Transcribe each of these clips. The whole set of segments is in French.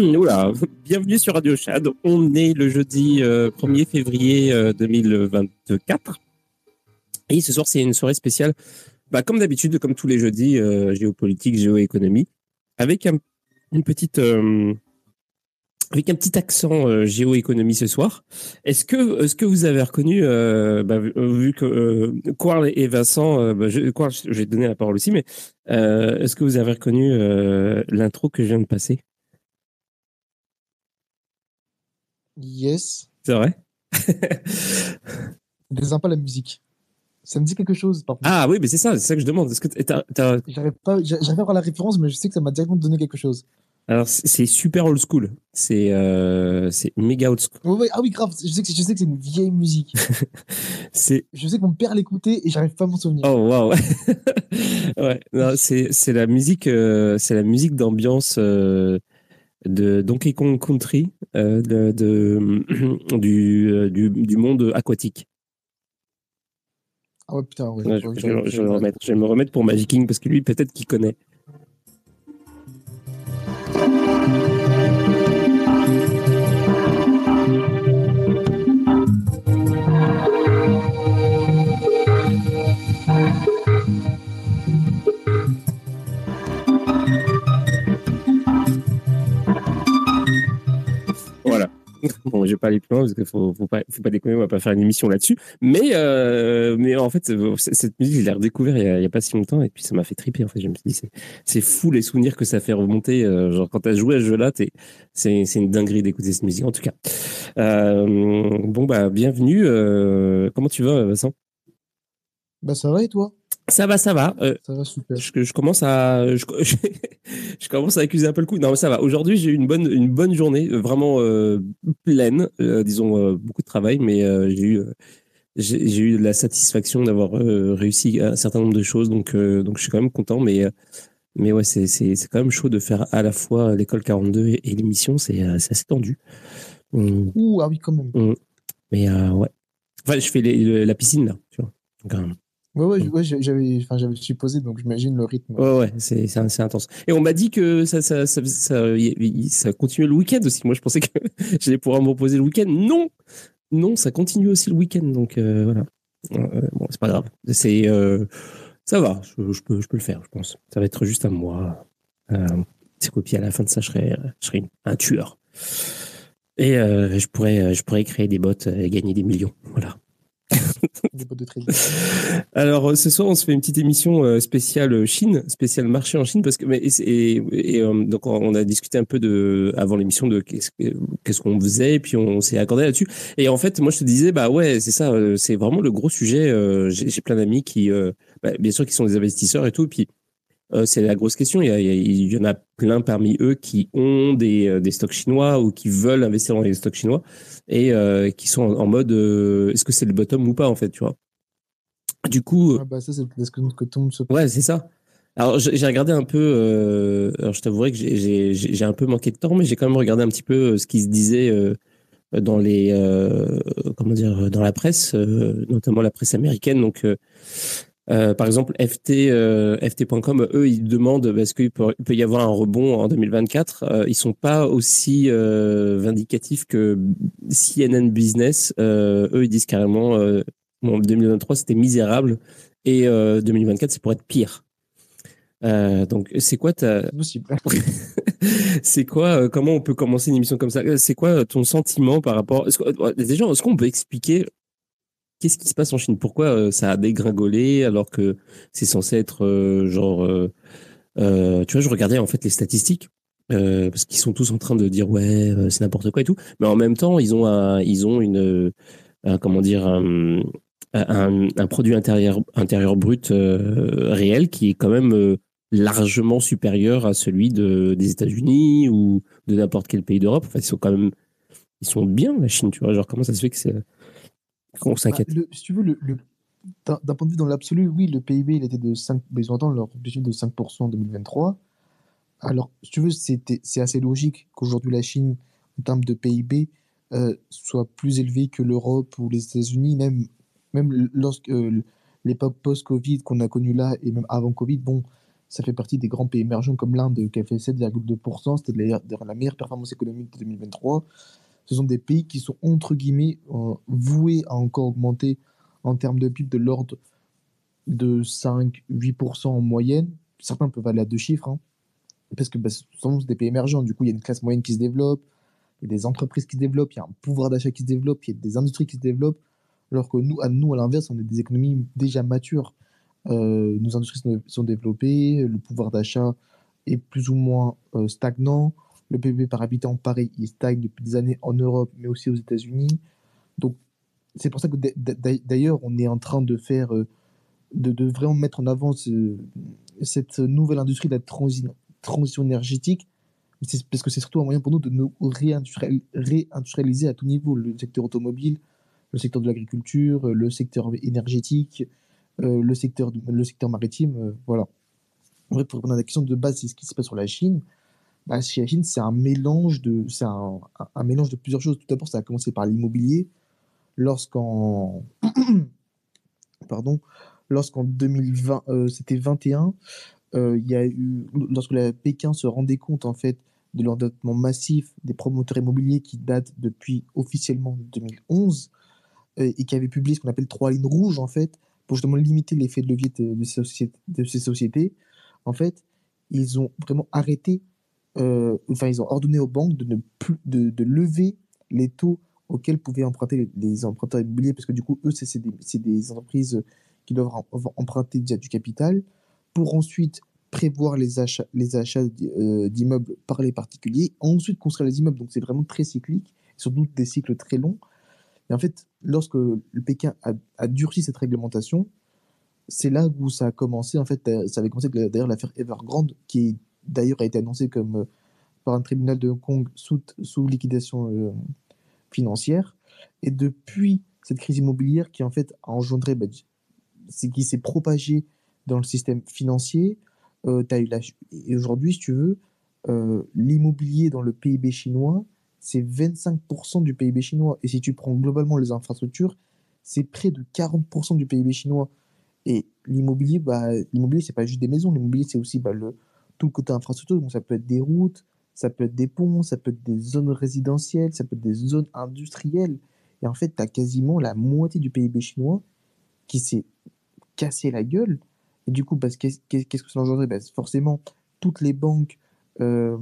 Bienvenue sur Radio Chad. On est le jeudi 1er euh, février 2024. Euh, Et ce soir, c'est une soirée spéciale, bah, comme d'habitude, comme tous les jeudis, euh, géopolitique, géoéconomie, avec un, une petite, avec un petit accent géoéconomie ce soir. Est-ce que, est-ce que vous avez reconnu, bah, vu que Quarl et Vincent, bah, j'ai donné la parole aussi, mais est-ce que vous avez reconnu l'intro que je viens de passer? Yes. C'est vrai C'est sympa la musique. Ça me dit quelque chose, par. Ah oui, mais c'est ça, c'est ça que je demande. Est-ce que J'arrive pas, j'arrive pas à voir la référence, mais je sais que ça m'a directement donné quelque chose. Alors, c'est super old school. C'est euh, c'est méga old school. ah oui, grave. Je sais que, je sais que c'est une vieille musique. c'est. Je sais que mon père l'écoutait et j'arrive pas à m'en souvenir. Oh waouh. ouais. C'est la musique, euh, c'est la musique d'ambiance. Euh, de Donkey Kong Country, euh, de, de, du, euh, du, du, monde aquatique. Ah ouais, putain, ouais. je, je, je, je, vais remettre, je vais me remettre pour Magic King parce que lui, peut-être qu'il connaît. Bon, j'ai pas aller plus loin parce qu'il faut, faut pas, faut pas déconner, on va pas faire une émission là-dessus. Mais, euh, mais en fait, cette musique, je l'ai redécouvert il il y, a, pas si longtemps et puis ça m'a fait triper. En fait, je me suis dit, c'est, fou les souvenirs que ça fait remonter. Euh, genre quand t'as joué à ce jeu-là, c'est, c'est une dinguerie d'écouter cette musique. En tout cas, euh, bon bah bienvenue. Euh, comment tu vas, Vincent? Bah ça va et toi? Ça va, ça va. Euh, ça va super. Je, je commence à, je, je, commence à accuser un peu le coup. Non, mais ça va. Aujourd'hui, j'ai eu une bonne, une bonne journée, euh, vraiment euh, pleine. Euh, disons beaucoup de travail, mais j'ai eu, j'ai eu la satisfaction d'avoir réussi un certain nombre de choses. Donc, donc, je suis quand même content. Mais, mais ouais, c'est, c'est, c'est quand même chaud de faire à la fois l'école 42 et, et l'émission. C'est, c'est assez tendu. Mmh. Ouh, ah oui, quand même. Mmh. Mais ouais. Enfin, je fais les, la piscine là, tu vois. Donc, Ouais, ouais, ouais j'avais, enfin, j'avais supposé, donc j'imagine le rythme. Ouais, ouais, c'est, c'est, intense. Et on m'a dit que ça, ça, ça, ça, ça continuait le week-end aussi. Moi, je pensais que j'allais pouvoir me reposer le week-end. Non! Non, ça continue aussi le week-end. Donc, euh, voilà. Euh, bon, c'est pas grave. C'est, euh, ça va. Je, je, peux, je peux le faire, je pense. Ça va être juste un mois. Euh, c'est copié à la fin de ça, je serai, je serai un tueur. Et je pourrais, je pourrais créer des bots et gagner des millions. Voilà. Alors ce soir, on se fait une petite émission euh, spéciale euh, Chine, spéciale marché en Chine, parce que mais, et, euh, donc on a discuté un peu de avant l'émission de qu'est-ce qu'on faisait, et puis on s'est accordé là-dessus. Et en fait, moi je te disais bah ouais, c'est ça, c'est vraiment le gros sujet. J'ai plein d'amis qui, bah, bien sûr, qui sont des investisseurs et tout, et puis euh, c'est la grosse question. Il y, a, il y, en a plein parmi eux qui ont des, euh, des, stocks chinois ou qui veulent investir dans les stocks chinois et euh, qui sont en, mode euh, est-ce que c'est le bottom ou pas en fait, tu vois. Du coup. Ah bah ça c'est ce que, le monde se. Ouais, c'est ça. Alors j'ai regardé un peu. alors je t'avouerai que j'ai un peu manqué de temps, mais j'ai quand même regardé un petit peu ce qui se disait dans les comment dire dans la presse, notamment la presse américaine. Donc euh, par exemple, FT, euh, FT.com, eux, ils demandent est-ce qu'il peut, peut, y avoir un rebond en 2024. Euh, ils sont pas aussi euh, vindicatifs que CNN Business. Euh, eux, ils disent carrément, bon, 2023 c'était misérable et 2024 c'est pour être pire. donc, c'est quoi ta C'est quoi Comment on peut commencer une émission comme ça? C'est quoi ton sentiment par rapport Déjà, est-ce qu'on peut expliquer qu'est-ce qui se passe en Chine? Pourquoi euh, ça a dégringolé alors que c'est censé être euh, genre. Euh, tu vois, je regardais en fait les statistiques. parce qu'ils sont tous en train de dire ouais c'est n'importe quoi et tout mais en même temps ils ont un, ils ont une comment dire un, produit intérieur intérieur brut réel qui est quand même largement supérieur à celui de des États-Unis ou de n'importe quel pays d'Europe enfin ils sont quand même ils sont bien la Chine tu vois genre comment ça se fait que c'est s'inquiète. Bah, si tu veux, le, d'un point de vue dans l'absolu, oui, le PIB, il était de 5, ils ont atteint leur objectif de 5% en 2023. Alors, si tu veux, c'est assez logique qu'aujourd'hui la Chine, en termes de PIB, euh, soit plus élevée que l'Europe ou les États-Unis, même, même lorsque euh, l'époque post-Covid qu'on a connue là et même avant Covid, bon, ça fait partie des grands pays émergents comme l'Inde qui a fait 7,2%, c'était la, la meilleure performance économique de 2023 ce sont des pays qui sont entre guillemets euh, voués à encore augmenter en termes de PIB de l'ordre de 5-8% en moyenne. Certains peuvent aller à deux chiffres, hein, parce que bah, ce sont des pays émergents. Du coup, il y a une classe moyenne qui se développe, il y a des entreprises qui se développent, il y a un pouvoir d'achat qui se développe, il y a des industries qui se développent, alors que nous, à, nous, à l'inverse, on est des économies déjà matures. Euh, nos industries sont, développées, le pouvoir d'achat est plus ou moins euh, stagnant, le PIB par habitant, pareil, il stagne depuis des années en Europe, mais aussi aux États-Unis. Donc, c'est pour ça que d'ailleurs, on est en train de faire, euh, de, vraiment mettre en avant cette nouvelle industrie de la transition, énergétique, parce que c'est surtout un moyen pour nous de nous réindustrialiser à tout niveau, le secteur automobile, le secteur de l'agriculture, le secteur énergétique, euh, le, secteur, le secteur maritime, euh, voilà. En vrai, pour répondre à la question de base, c'est ce qui se passe sur la Chine. Bah, Chine, c'est un mélange de, c'est un, mélange de plusieurs choses. Tout d'abord, ça a commencé par l'immobilier. Lorsqu'en, pardon, lorsqu'en 2020, euh, c'était 21, euh, il y a eu, lorsque la Pékin se rendait compte en fait de l'endettement massif des promoteurs immobiliers qui datent depuis officiellement 2011 euh, et qui avait publié ce qu'on appelle trois lignes rouges en fait pour justement limiter l'effet de levier de, ces sociétés, de ces sociétés. En fait, ils ont vraiment arrêté euh, enfin, ils ont ordonné aux banques de ne plus de, lever les taux auxquelles pouvaient emprunter les emprunteurs immobiliers, parce que du coup, eux, c'est des, entreprises qui doivent emprunter déjà du capital, pour ensuite prévoir les achats, les achats euh, d'immeubles par les particuliers, ensuite construire les immeubles. Donc c'est vraiment très cyclique, surtout des cycles très longs. Et en fait, lorsque le Pékin a, durci cette réglementation, c'est là où ça a commencé. En fait, ça avait commencé d'ailleurs l'affaire Evergrande, qui d'ailleurs a été annoncée comme euh, par un tribunal de Hong Kong sous, sous liquidation euh, financière. Et depuis cette crise immobilière qui en fait a engendré, bah, c'est qui s'est propagée dans le système financier, euh, as eu la... Et aujourd'hui, si tu veux, euh, l'immobilier dans le PIB chinois, c'est 25% du PIB chinois. Et si tu prends globalement les infrastructures, c'est près de 40% du PIB chinois. Et l'immobilier, bah, l'immobilier, c'est pas juste des maisons. L'immobilier, c'est aussi bah, le, tout le côté infrastructure. Donc, ça peut être des routes, ça peut être des ponts, ça peut être des zones résidentielles, ça peut être des zones industrielles. Et en fait, tu as quasiment la moitié du PIB chinois qui s'est cassé la gueule et du coup, qu'est-ce que ça engendrait? Bah, Forcément, toutes les banques, euh,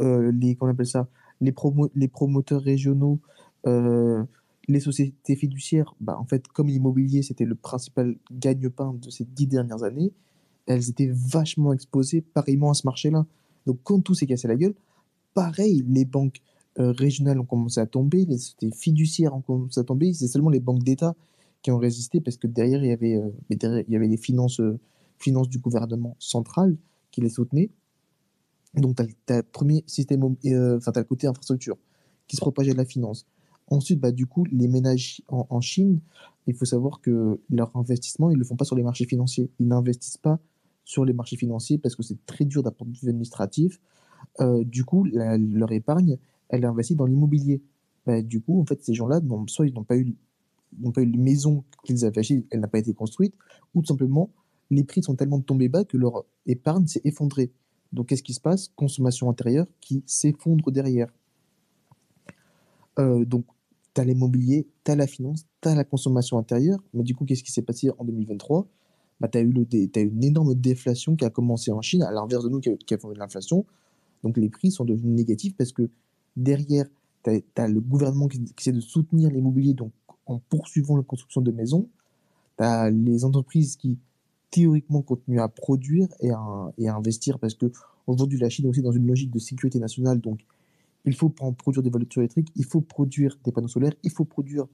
euh, les, appelle ça, les, les promoteurs régionaux, euh, les sociétés fiduciaires, bah, en fait, comme l'immobilier, c'était le principal gagne-pain de ces dix dernières années, elles étaient vachement exposées pareillement à ce marché-là. Donc, quand tout s'est cassé la gueule, pareil, les banques régionales ont commencé à tomber, les sociétés fiduciaires ont commencé à tomber, c'est seulement les banques d'État qui ont résisté parce que derrière, il y avait, euh, il y avait les finances, euh, finances du gouvernement central qui les soutenaient. Donc, tu as, le premier système, euh, enfin, tu as le côté infrastructure qui se propageait de la finance. Ensuite, bah, du coup, les ménages en, Chine, il faut savoir que leur investissement, ils ne le font pas sur les marchés financiers. Ils n'investissent pas sur les marchés financiers parce que c'est très dur d'un point de vue administratif. du coup, leur épargne, elle est investie dans l'immobilier. Bah, du coup, en fait, ces gens-là, soit ils n'ont pas eu n'ont pas eu une maison qu'ils avaient achetée, elle n'a pas été construite, ou tout simplement, les prix sont tellement tombés bas que leur épargne s'est effondrée. Donc, qu'est-ce qui se passe? Consommation intérieure qui s'effondre derrière. Euh, donc, tu as l'immobilier, tu as la finance, tu as la consommation intérieure. Mais du coup, qu'est-ce qui s'est passé en 2023 bah, Tu as, eu une énorme déflation qui a commencé en Chine, à l'inverse de nous qui, qui avons eu l'inflation. Donc, les prix sont devenus négatifs parce que derrière, tu as, le gouvernement qui, essaie de soutenir l'immobilier, en poursuivant la construction de maisons. Tu as les entreprises qui, théoriquement, continuent à produire et à, investir parce que aujourd'hui, la Chine est aussi dans une logique de sécurité nationale. Donc, il faut produire des voitures électriques, il faut produire des panneaux solaires, il faut produire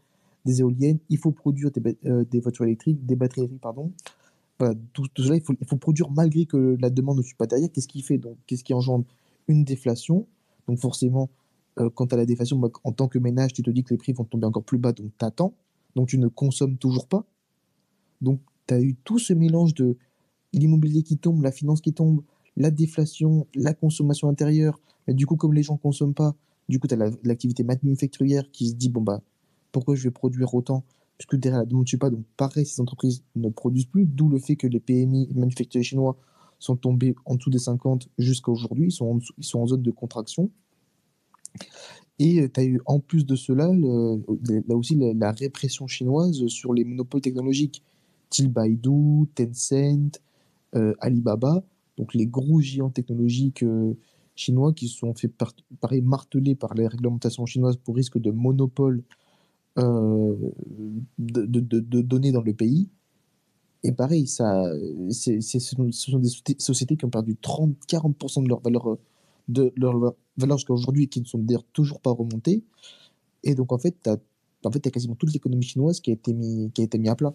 des éoliennes, il faut produire des, euh, voitures électriques, des batteries pardon. Tout, cela, il faut, produire malgré que la demande ne suit pas derrière. Qu'est-ce qui fait donc Qu'est-ce qui engendre une déflation? Donc, forcément, euh, quant à la déflation, en tant que ménage, tu te dis que les prix vont tomber encore plus bas, donc tu attends. Donc tu ne consommes toujours pas. Donc tu as eu tout ce mélange de l'immobilier qui tombe, la finance qui tombe, la déflation, la consommation intérieure. Mais du coup, comme les gens ne consomment pas, du coup, tu as l'activité manufacturière qui se dit bon, bah, pourquoi je vais produire autant? Puisque derrière la demande ne suit pas. Donc, pareil, ces entreprises ne produisent plus. D'où le fait que les PMI manufacturiers chinois sont tombés en dessous des 50 jusqu'à aujourd'hui. Ils, sont ils sont en zone de contraction. Et tu as eu en plus de cela, là aussi, la, répression chinoise sur les monopoles technologiques, style Baidu, Tencent, Alibaba, donc les gros géants technologiques chinois qui sont fait pareil marteler par les réglementations chinoises pour risque de monopole de, de, données dans le pays. Et pareil, ça, c'est, ce sont des sociétés qui ont perdu 30-40% de leur valeur de leur valeur jusqu'à aujourd'hui et qui ne sont d'ailleurs toujours pas remontées. Et donc, en fait, tu as, en fait, as quasiment toute l'économie chinoise qui a été mis, qui a été mis à plat.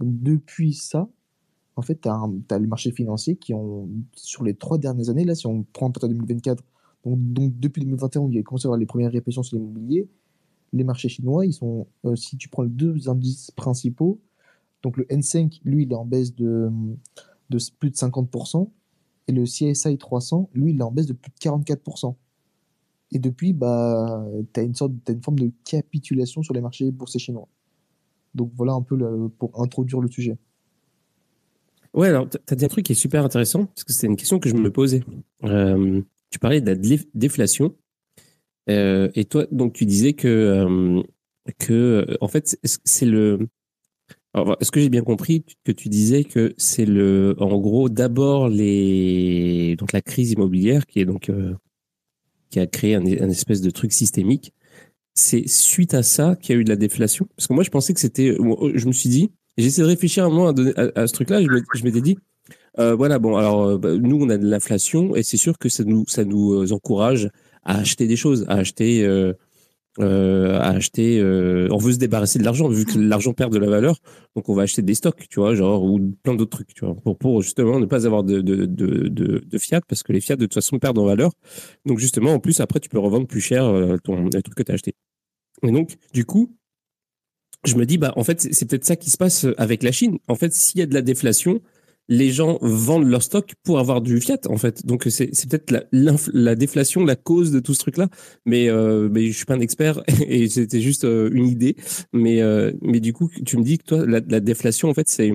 Depuis ça, en fait, tu as, as, le marché financier qui ont, sur les trois dernières années, là, si on prend à partir de 2024, donc, donc depuis 2021, où il y a commencé à avoir les premières répressions sur l'immobilier, les marchés chinois, ils sont, euh, si tu prends les deux indices principaux, donc le N5, lui, il est en baisse de, plus de 50%, et le CSI 300, lui, il est en baisse de plus de 44%. Et depuis, bah, tu as une sorte, une forme de capitulation sur les marchés boursiers chinois. Donc voilà un peu pour introduire le sujet. Ouais, alors tu as dit un truc qui est super intéressant, parce que c'est une question que je me posais. Euh, tu parlais de la déflation. Euh, et toi, donc tu disais que, euh, que en fait, c'est le, est-ce que j'ai bien compris que tu disais que c'est le, en gros, d'abord les, donc la crise immobilière qui est donc, euh, qui a créé un, espèce de truc systémique, c'est suite à ça qu'il y a eu de la déflation? Parce que moi, je pensais que c'était. Je me suis dit, j'essaie de réfléchir un moment à, ce truc-là, je m'étais dit, voilà, bon, alors bah, nous, on a de l'inflation et c'est sûr que ça nous, ça nous encourage à acheter des choses, à acheter. Euh, euh, à acheter. Euh, on veut se débarrasser de l'argent vu que l'argent perd de la valeur, donc on va acheter des stocks, tu vois, genre ou plein d'autres trucs, tu vois, pour, pour justement ne pas avoir de, de, de, de, fiat parce que les fiat de toute façon perdent en valeur. Donc justement, en plus après, tu peux revendre plus cher ton le que tu as acheté. Et donc, du coup, je me dis bah en fait c'est peut-être ça qui se passe avec la Chine. En fait, s'il y a de la déflation, les gens vendent leur stock pour avoir du fiat en fait. Donc c'est peut-être la, la, déflation la cause de tout ce truc là. Mais euh, mais je suis pas un expert et c'était juste euh, une idée. Mais euh, mais du coup tu me dis que toi la, la déflation en fait c'est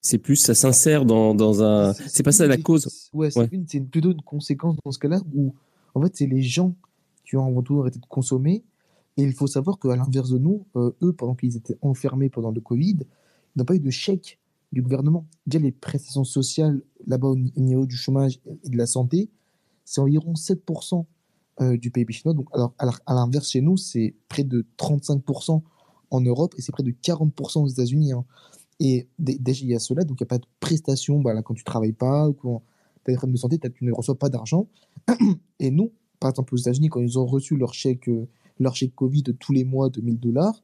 c'est plus ça s'insère dans, dans un c'est pas ça la cause. Ouais c'est ouais. plutôt une conséquence dans ce cas-là où en fait c'est les gens qui ont avant tout arrêté de consommer. Et il faut savoir qu'à l'inverse de nous, euh, eux, pendant qu'ils étaient enfermés pendant le Covid, ils n'ont pas eu de chèque du gouvernement. Déjà, les prestations sociales là-bas au niveau du chômage et de la santé, c'est environ 7% euh, du PIB chinois. Donc, alors, à l'inverse, chez nous, c'est près de 35% en Europe et c'est près de 40% aux États-Unis. Hein. Et déjà, il y a cela, donc il n'y a pas de prestations bah, là, quand tu ne travailles pas ou quand tu as des problèmes de santé, tu ne reçois pas d'argent. Et nous, par exemple, aux États-Unis, quand ils ont reçu leur chèque, euh, leur chèque Covid tous les mois de 1000 dollars,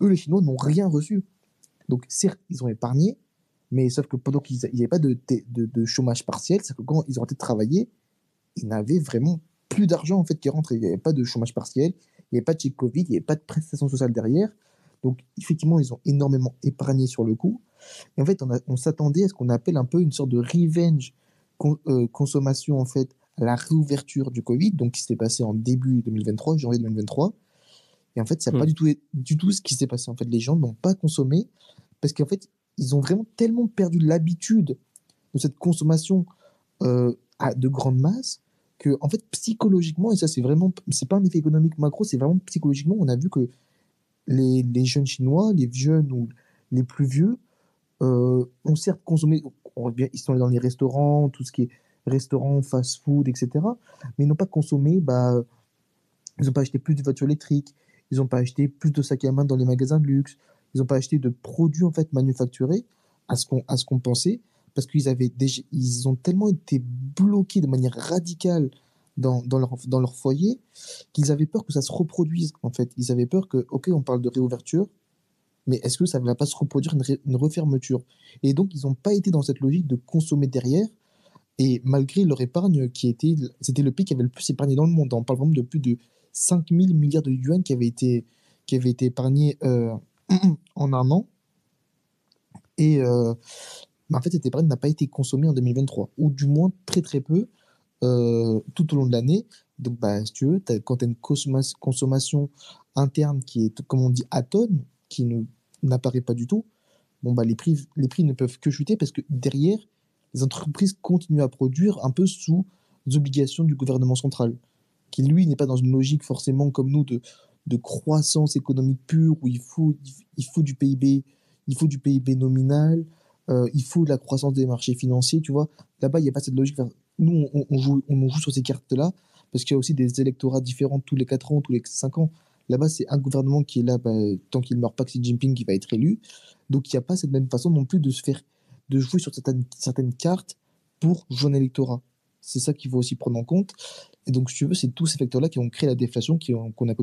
eux, les Chinois, n'ont rien reçu. Donc, certes, ils ont épargné, mais sauf que pendant qu'il n'y avait pas de, de, de, chômage partiel, c'est que quand ils ont été travailler, ils n'avaient vraiment plus d'argent en fait qui rentrait. Il n'y avait pas de chômage partiel, il n'y avait pas de chèque Covid, il n'y avait pas de prestations sociales derrière. Donc effectivement, ils ont énormément épargné sur le coup. Et en fait, on, on s'attendait à ce qu'on appelle un peu une sorte de revenge euh, consommation en fait à la réouverture du Covid, donc qui s'est passé en début 2023, janvier 2023. Et en fait, c'est n'est pas mmh. du tout, du tout ce qui s'est passé. En fait, les gens n'ont pas consommé parce qu'en fait, ils ont vraiment tellement perdu l'habitude de cette consommation euh, de grandes masses que, en fait, psychologiquement, et ça, c'est vraiment, c'est pas un effet économique macro, c'est vraiment psychologiquement, on a vu que les, jeunes chinois, les jeunes ou les plus vieux, euh, ont certes consommé, on ils sont dans les restaurants, tout ce qui est restaurants, fast-food, etc., mais ils n'ont pas consommé, bah, ils n'ont pas acheté plus de voitures électriques, ils n'ont pas acheté plus de sacs à main dans les magasins de luxe, ils n'ont pas acheté de produits en fait manufacturés à ce qu'on à ce qu'on pensait parce qu'ils avaient déjà ils ont tellement été bloqués de manière radicale dans, dans, leur, dans leur foyer qu'ils avaient peur que ça se reproduise en fait. Ils avaient peur que ok on parle de réouverture mais est-ce que ça ne va pas se reproduire une, une refermeture? Et donc ils n'ont pas été dans cette logique de consommer derrière et malgré leur épargne qui était c'était le pays qui avait le plus épargné dans le monde. On parle vraiment de plus de 5000 milliards de yuan qui avaient été qui avaient été épargnés euh, en un an. Et euh, en fait, cette épargne n'a pas été consommée en 2023, ou du moins très très peu euh, tout au long de l'année. Donc, bah, si tu veux, quand tu as une consommation interne qui est, comme on dit, atone, qui n'apparaît pas du tout, bon, bah, les, prix, les prix ne peuvent que chuter parce que derrière, les entreprises continuent à produire un peu sous obligations du gouvernement central, qui lui n'est pas dans une logique forcément comme nous de de croissance économique pure où il faut, il faut du PIB, il faut du PIB nominal, euh, il faut de la croissance des marchés financiers, tu vois. Là-bas, il n'y a pas cette logique. nous, on, joue, on joue sur ces cartes-là parce qu'il y a aussi des électorats différents tous les 4 ans, tous les 5 ans. Là-bas, c'est un gouvernement qui est là, bah, tant qu'il ne meurt pas Xi Jinping, qui va être élu. Donc, il n'y a pas cette même façon non plus de se faire, de jouer sur certaines, certaines cartes pour jouer un électorat. C'est ça qu'il faut aussi prendre en compte. Et donc, si tu veux, c'est tous ces facteurs-là qui ont créé la déflation qu'on a,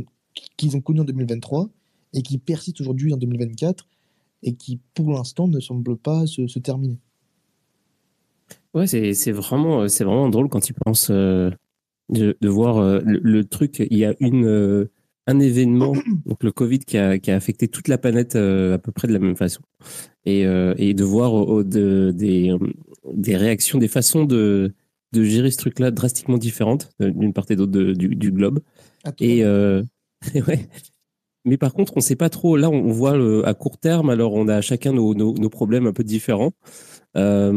qu'ils ont connu en 2023 et qui persistent aujourd'hui en 2024 et qui, pour l'instant, ne semblent pas se, terminer. Ouais, c'est vraiment, vraiment drôle quand tu penses euh, de, voir euh, le, truc. Il y a une, euh, un événement, donc le Covid, qui a, qui a affecté toute la planète à peu près de la même façon. Et, et de voir de, des, des réactions, des façons de, de gérer ce truc-là drastiquement différentes d'une part et d'autre du, du, globe. Et, ouais. Mais par contre, on ne sait pas trop. Là, on voit à court terme, alors on a chacun nos, nos, problèmes un peu différents. Euh,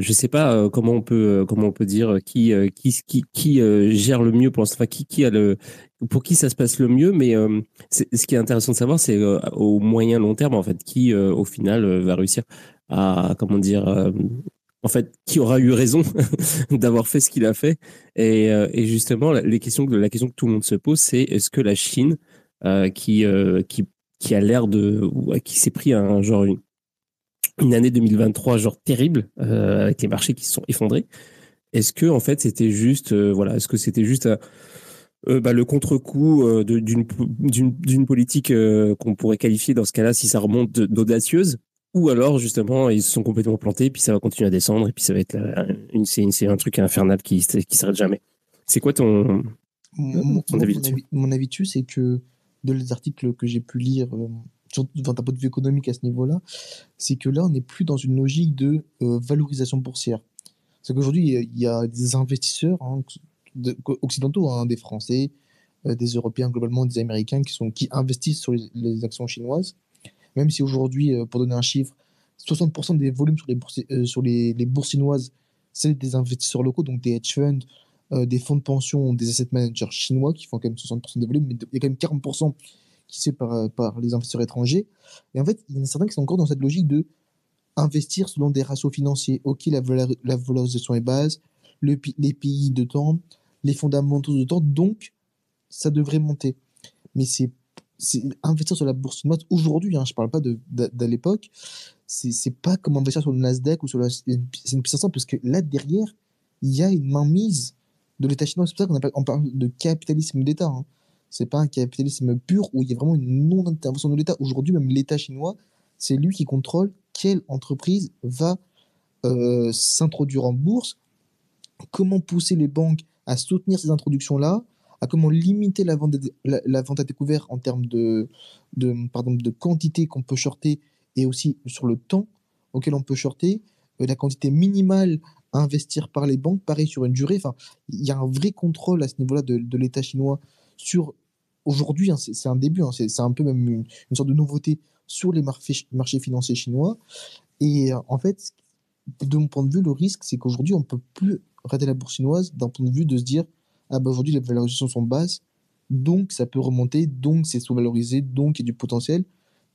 je ne sais pas euh, comment on peut euh, comment on peut dire qui qui qui, qui gère le mieux pour enfin, qui qui le pour qui ça se passe le mieux. Mais ce qui est intéressant de savoir, c'est au moyen long terme en fait qui au final va réussir à comment dire en fait, qui aura eu raison d'avoir fait ce qu'il a fait. Et, euh, justement, la question que tout le monde se pose, c'est est-ce que la Chine qui, qui, qui a l'air de, qui s'est pris une, année 2023 genre terrible avec les marchés qui se sont effondrés. Est-ce que en fait c'était juste, voilà, est-ce que c'était juste bah, le contre-coup d'une politique qu'on pourrait qualifier dans ce cas-là, si ça remonte d'audacieuse, ou alors justement ils se sont complètement plantés, puis ça va continuer à descendre, et puis ça va être une, c'est un truc infernal qui qui s'arrête jamais. C'est quoi ton, mon, avis mon, avis dessus, c'est que de les articles que j'ai pu lire euh, d'un point de vue économique à ce niveau-là, c'est que là on n'est plus dans une logique de euh, valorisation boursière. C'est qu'aujourd'hui il y a des investisseurs hein, occidentaux, hein, des Français, euh, des Européens globalement, des Américains qui sont qui investissent sur les actions chinoises même si aujourd'hui, euh, pour donner un chiffre, 60% des volumes sur les bourses, euh, sur les, les c'est des investisseurs locaux, donc des hedge funds, euh, des fonds de pension, des asset managers chinois qui font quand même 60% des volumes, mais il y a quand même 40% qui c'est par, par les investisseurs étrangers. Et en fait, il y en a certains qui sont encore dans cette logique de investir selon des ratios financiers. Ok, la, valorisation est base, le, les pays de temps, les fondamentaux de temps, donc ça devrait monter. Mais c'est investir sur la bourse chinoise aujourd'hui, hein, je parle pas de, de, l'époque, c'est pas comme investir sur le Nasdaq ou sur la S&P 500 parce que là derrière, il y a une mainmise de l'État chinois. C'est pour ça qu'on parle de capitalisme d'État. Hein. C'est pas un capitalisme pur où il y a vraiment une non-intervention de l'État. Aujourd'hui, même l'État chinois, c'est lui qui contrôle quelle entreprise va euh, s'introduire en bourse, comment pousser les banques à soutenir ces introductions-là, à comment limiter la vente, à découvert en termes de, quantité qu'on peut shorter et aussi sur le temps auquel on peut shorter, euh, la quantité minimale à investir par les banques, pareil sur une durée. Il y a un vrai contrôle à ce niveau-là de, l'État chinois sur aujourd'hui, hein, c'est un début, hein, c'est un peu même une, sorte de nouveauté sur les marchés, marchés financiers chinois. Et euh, en fait, de mon point de vue, le risque, c'est qu'aujourd'hui, on ne peut plus rater la bourse chinoise d'un point de vue de se dire ah bah aujourd'hui les valorisations sont basses, donc ça peut remonter, donc c'est sous-valorisé, donc il y a du potentiel.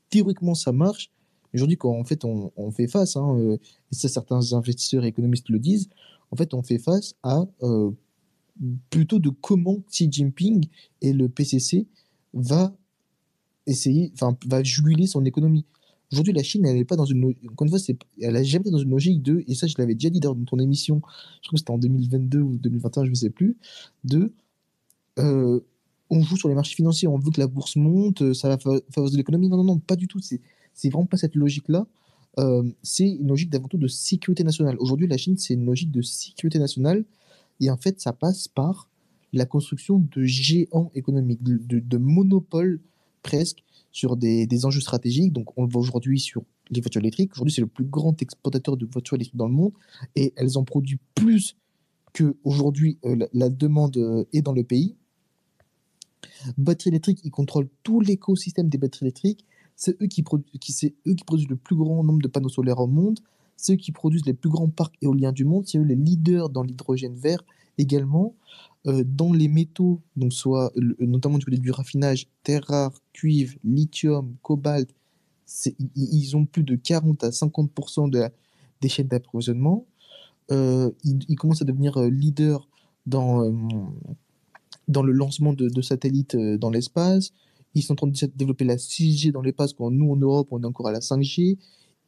Théoriquement, ça marche. Aujourd'hui, quand en fait on, fait face, hein, euh, et ça certains investisseurs et économistes le disent, en fait on fait face à euh, plutôt de comment Xi Jinping et le PCC va essayer, enfin va juguler son économie. Aujourd'hui, la Chine, elle n'est pas dans une. Encore une fois, elle n'a jamais dans une logique de. Et ça, je l'avais déjà dit dans ton émission, je crois que c'était en 2022 ou 2021, je ne sais plus. De. Euh, on joue sur les marchés financiers, on veut que la bourse monte, ça va favoriser l'économie. Non, non, non, pas du tout. C'est vraiment pas cette logique-là. Euh, c'est une logique d'avant tout de sécurité nationale. Aujourd'hui, la Chine, c'est une logique de sécurité nationale. Et en fait, ça passe par la construction de géants économiques, de monopoles presque sur des, enjeux stratégiques. Donc, on le voit aujourd'hui sur les voitures électriques. Aujourd'hui, c'est le plus grand exportateur de voitures électriques dans le monde et elles en produisent plus que aujourd'hui euh, la, demande euh, est dans le pays. Batteries électriques, ils contrôlent tout l'écosystème des batteries électriques. C'est eux qui, qui, eux qui produisent le plus grand nombre de panneaux solaires au monde. C'est eux qui produisent les plus grands parcs éoliens du monde. C'est eux les leaders dans l'hydrogène vert également. Euh, dans les métaux, donc soit notamment du côté du raffinage, terre rare, cuivre, lithium, cobalt, ils ont plus de 40 à 50% de des chaînes d'approvisionnement. Euh, ils, commencent à devenir euh, leaders dans, dans le lancement de, satellites dans l'espace. Ils sont en train de développer la 6G dans l'espace, quand nous en Europe, on est encore à la 5G.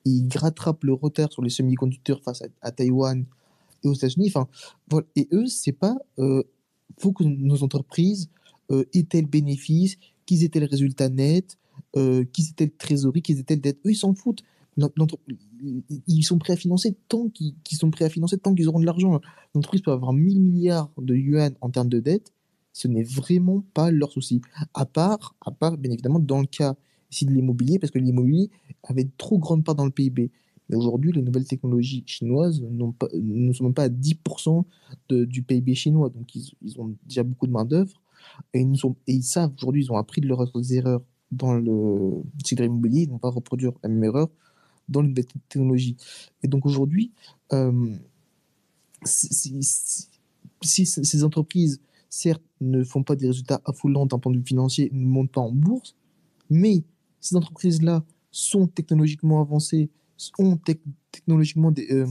Ils rattrapent le retard sur les semi-conducteurs face à, à Taïwan et aux États-Unis. Enfin, voilà. Et eux, c'est pas faut que nos entreprises euh, aient tel bénéfice, qu'ils aient tel résultat net, euh, qu'ils aient telle trésorerie, qu'ils aient telle dette. Eux, ils s'en foutent. Ils sont prêts à financer tant qu'ils sont prêts à financer tant qu'ils auront de l'argent. L'entreprise peut avoir 1000 milliards de yuan en termes de dette. Ce n'est vraiment pas leur souci. À part, à part, bien évidemment, dans le cas ici de l'immobilier, parce que l'immobilier avait trop grande part dans le PIB. Aujourd'hui, les nouvelles technologies chinoises ne sont même pas à 10% du PIB chinois. Donc, ils, ont déjà beaucoup de main-d'œuvre. Et, ils savent, aujourd'hui, ils ont appris de leurs erreurs dans le secteur immobilier. Ils ne vont pas reproduire la même erreur dans les nouvelles technologies. Et donc, aujourd'hui, euh, si, si, ces entreprises, certes, ne font pas des résultats affolants d'un point de vue financier, ne montent pas en bourse, mais ces entreprises-là sont technologiquement avancées, ont technologiququement, euh,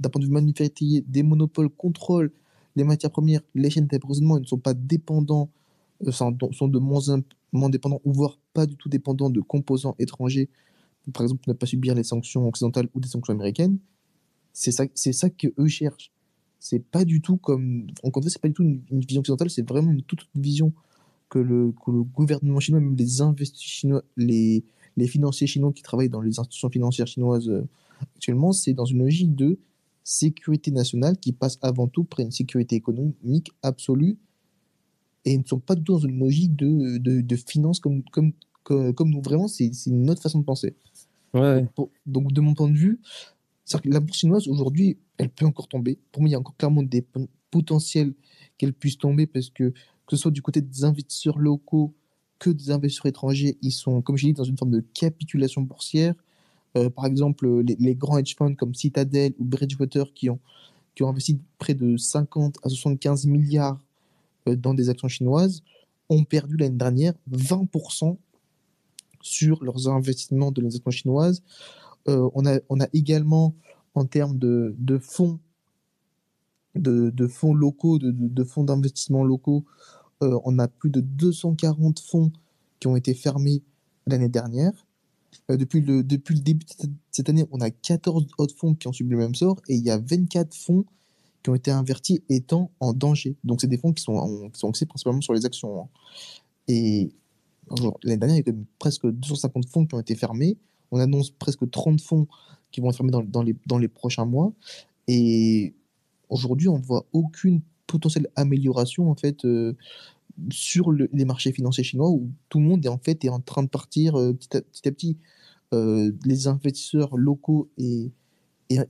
d'un point de vue manufacturier, des monopoles, contrôlent les matières premières, les chaînes d'approvisionnement, ils ne sont pas dépendants, euh, sont, de moins moins dépendants, ou voire pas du tout dépendants de composants étrangers, par exemple ne pas subir les sanctions occidentales ou des sanctions américaines, c'est ça, ça que eux cherchent. C'est pas du tout comme, encore une c'est pas du tout une, vision occidentale, c'est vraiment une toute autre vision que le, que le gouvernement chinois, même les investisseurs chinois, les, les financiers chinois qui travaillent dans les institutions financières chinoises euh, actuellement, c'est dans une logique de sécurité nationale qui passe avant tout par une sécurité économique absolue et ils ne sont pas du tout dans une logique de, de, de finance comme, comme, comme, nous. Vraiment, c'est une autre façon de penser. Ouais. Donc, de mon point de vue, que la bourse chinoise, aujourd'hui, elle peut encore tomber. Pour moi, il y a encore clairement des potentiels qu'elle puisse tomber parce que, que ce soit du côté des investisseurs locaux que des investisseurs étrangers, ils sont, comme je dit, dans une forme de capitulation boursière. Euh, par exemple, les, grands hedge funds comme Citadel ou Bridgewater qui ont, qui ont investi près de 50 à 75 milliards euh, dans des actions chinoises ont perdu l'année dernière 20% sur leurs investissements de les actions chinoises. Euh, on, a, on a également, en termes de, de fonds, de, de, fonds locaux, de, de fonds d'investissement locaux, on a plus de 240 fonds qui ont été fermés l'année dernière. Euh, depuis, le, depuis le début de cette année, on a 14 autres fonds qui ont subi le même sort et il y a 24 fonds qui ont été invertis étant en danger. Donc, c'est des fonds qui sont, qui sont axés principalement sur les actions. Hein. Et l'année dernière, il y a presque 250 fonds qui ont été fermés. On annonce presque 30 fonds qui vont être fermés dans, les, dans les prochains mois. Et aujourd'hui, on ne voit aucune potentielle amélioration en fait euh, sur les marchés financiers chinois où tout le monde est en fait est en train de partir euh, petit, à, petit euh, les investisseurs locaux et,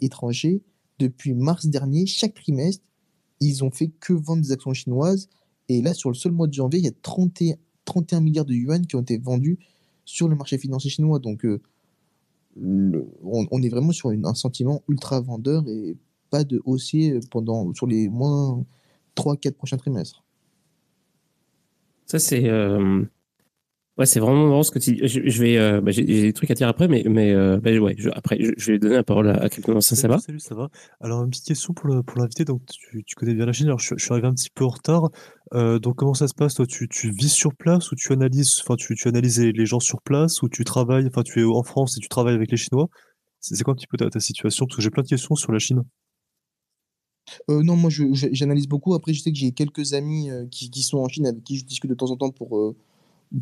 étrangers, depuis mars dernier, chaque trimestre, ils ont fait que vendre des actions chinoises. Et là, sur le seul mois de janvier, il y a 31, 31 milliards de yuan qui ont été vendus sur le marché financier chinois. Donc, on, est vraiment sur un sentiment ultra vendeur et pas de haussier pendant, sur les moins 3-4 prochains trimestres. Ça, c'est. Euh, ouais, c'est vraiment marrant ce que tu Je, je vais. Euh, bah, j'ai des trucs à dire après, mais, mais euh, bah, ouais, je, après, je, vais donner la parole à, quelqu'un. Ça, ça va Salut, ça va? Alors, une petite question pour l'invité. Donc, tu, tu, connais bien la Chine. Alors, je, suis arrivé un petit peu en retard. donc, comment ça se passe? Toi, tu, tu vis sur place ou tu analyses, enfin, tu, tu analyses les gens sur place ou tu travailles, enfin, tu es en France et tu travailles avec les Chinois C'est quoi un petit peu ta, ta situation? Parce que j'ai plein de questions sur la Chine. Euh, non, moi j'analyse beaucoup. Après, je sais que j'ai quelques amis euh, qui, qui, sont en Chine avec qui je discute de temps en temps pour, euh,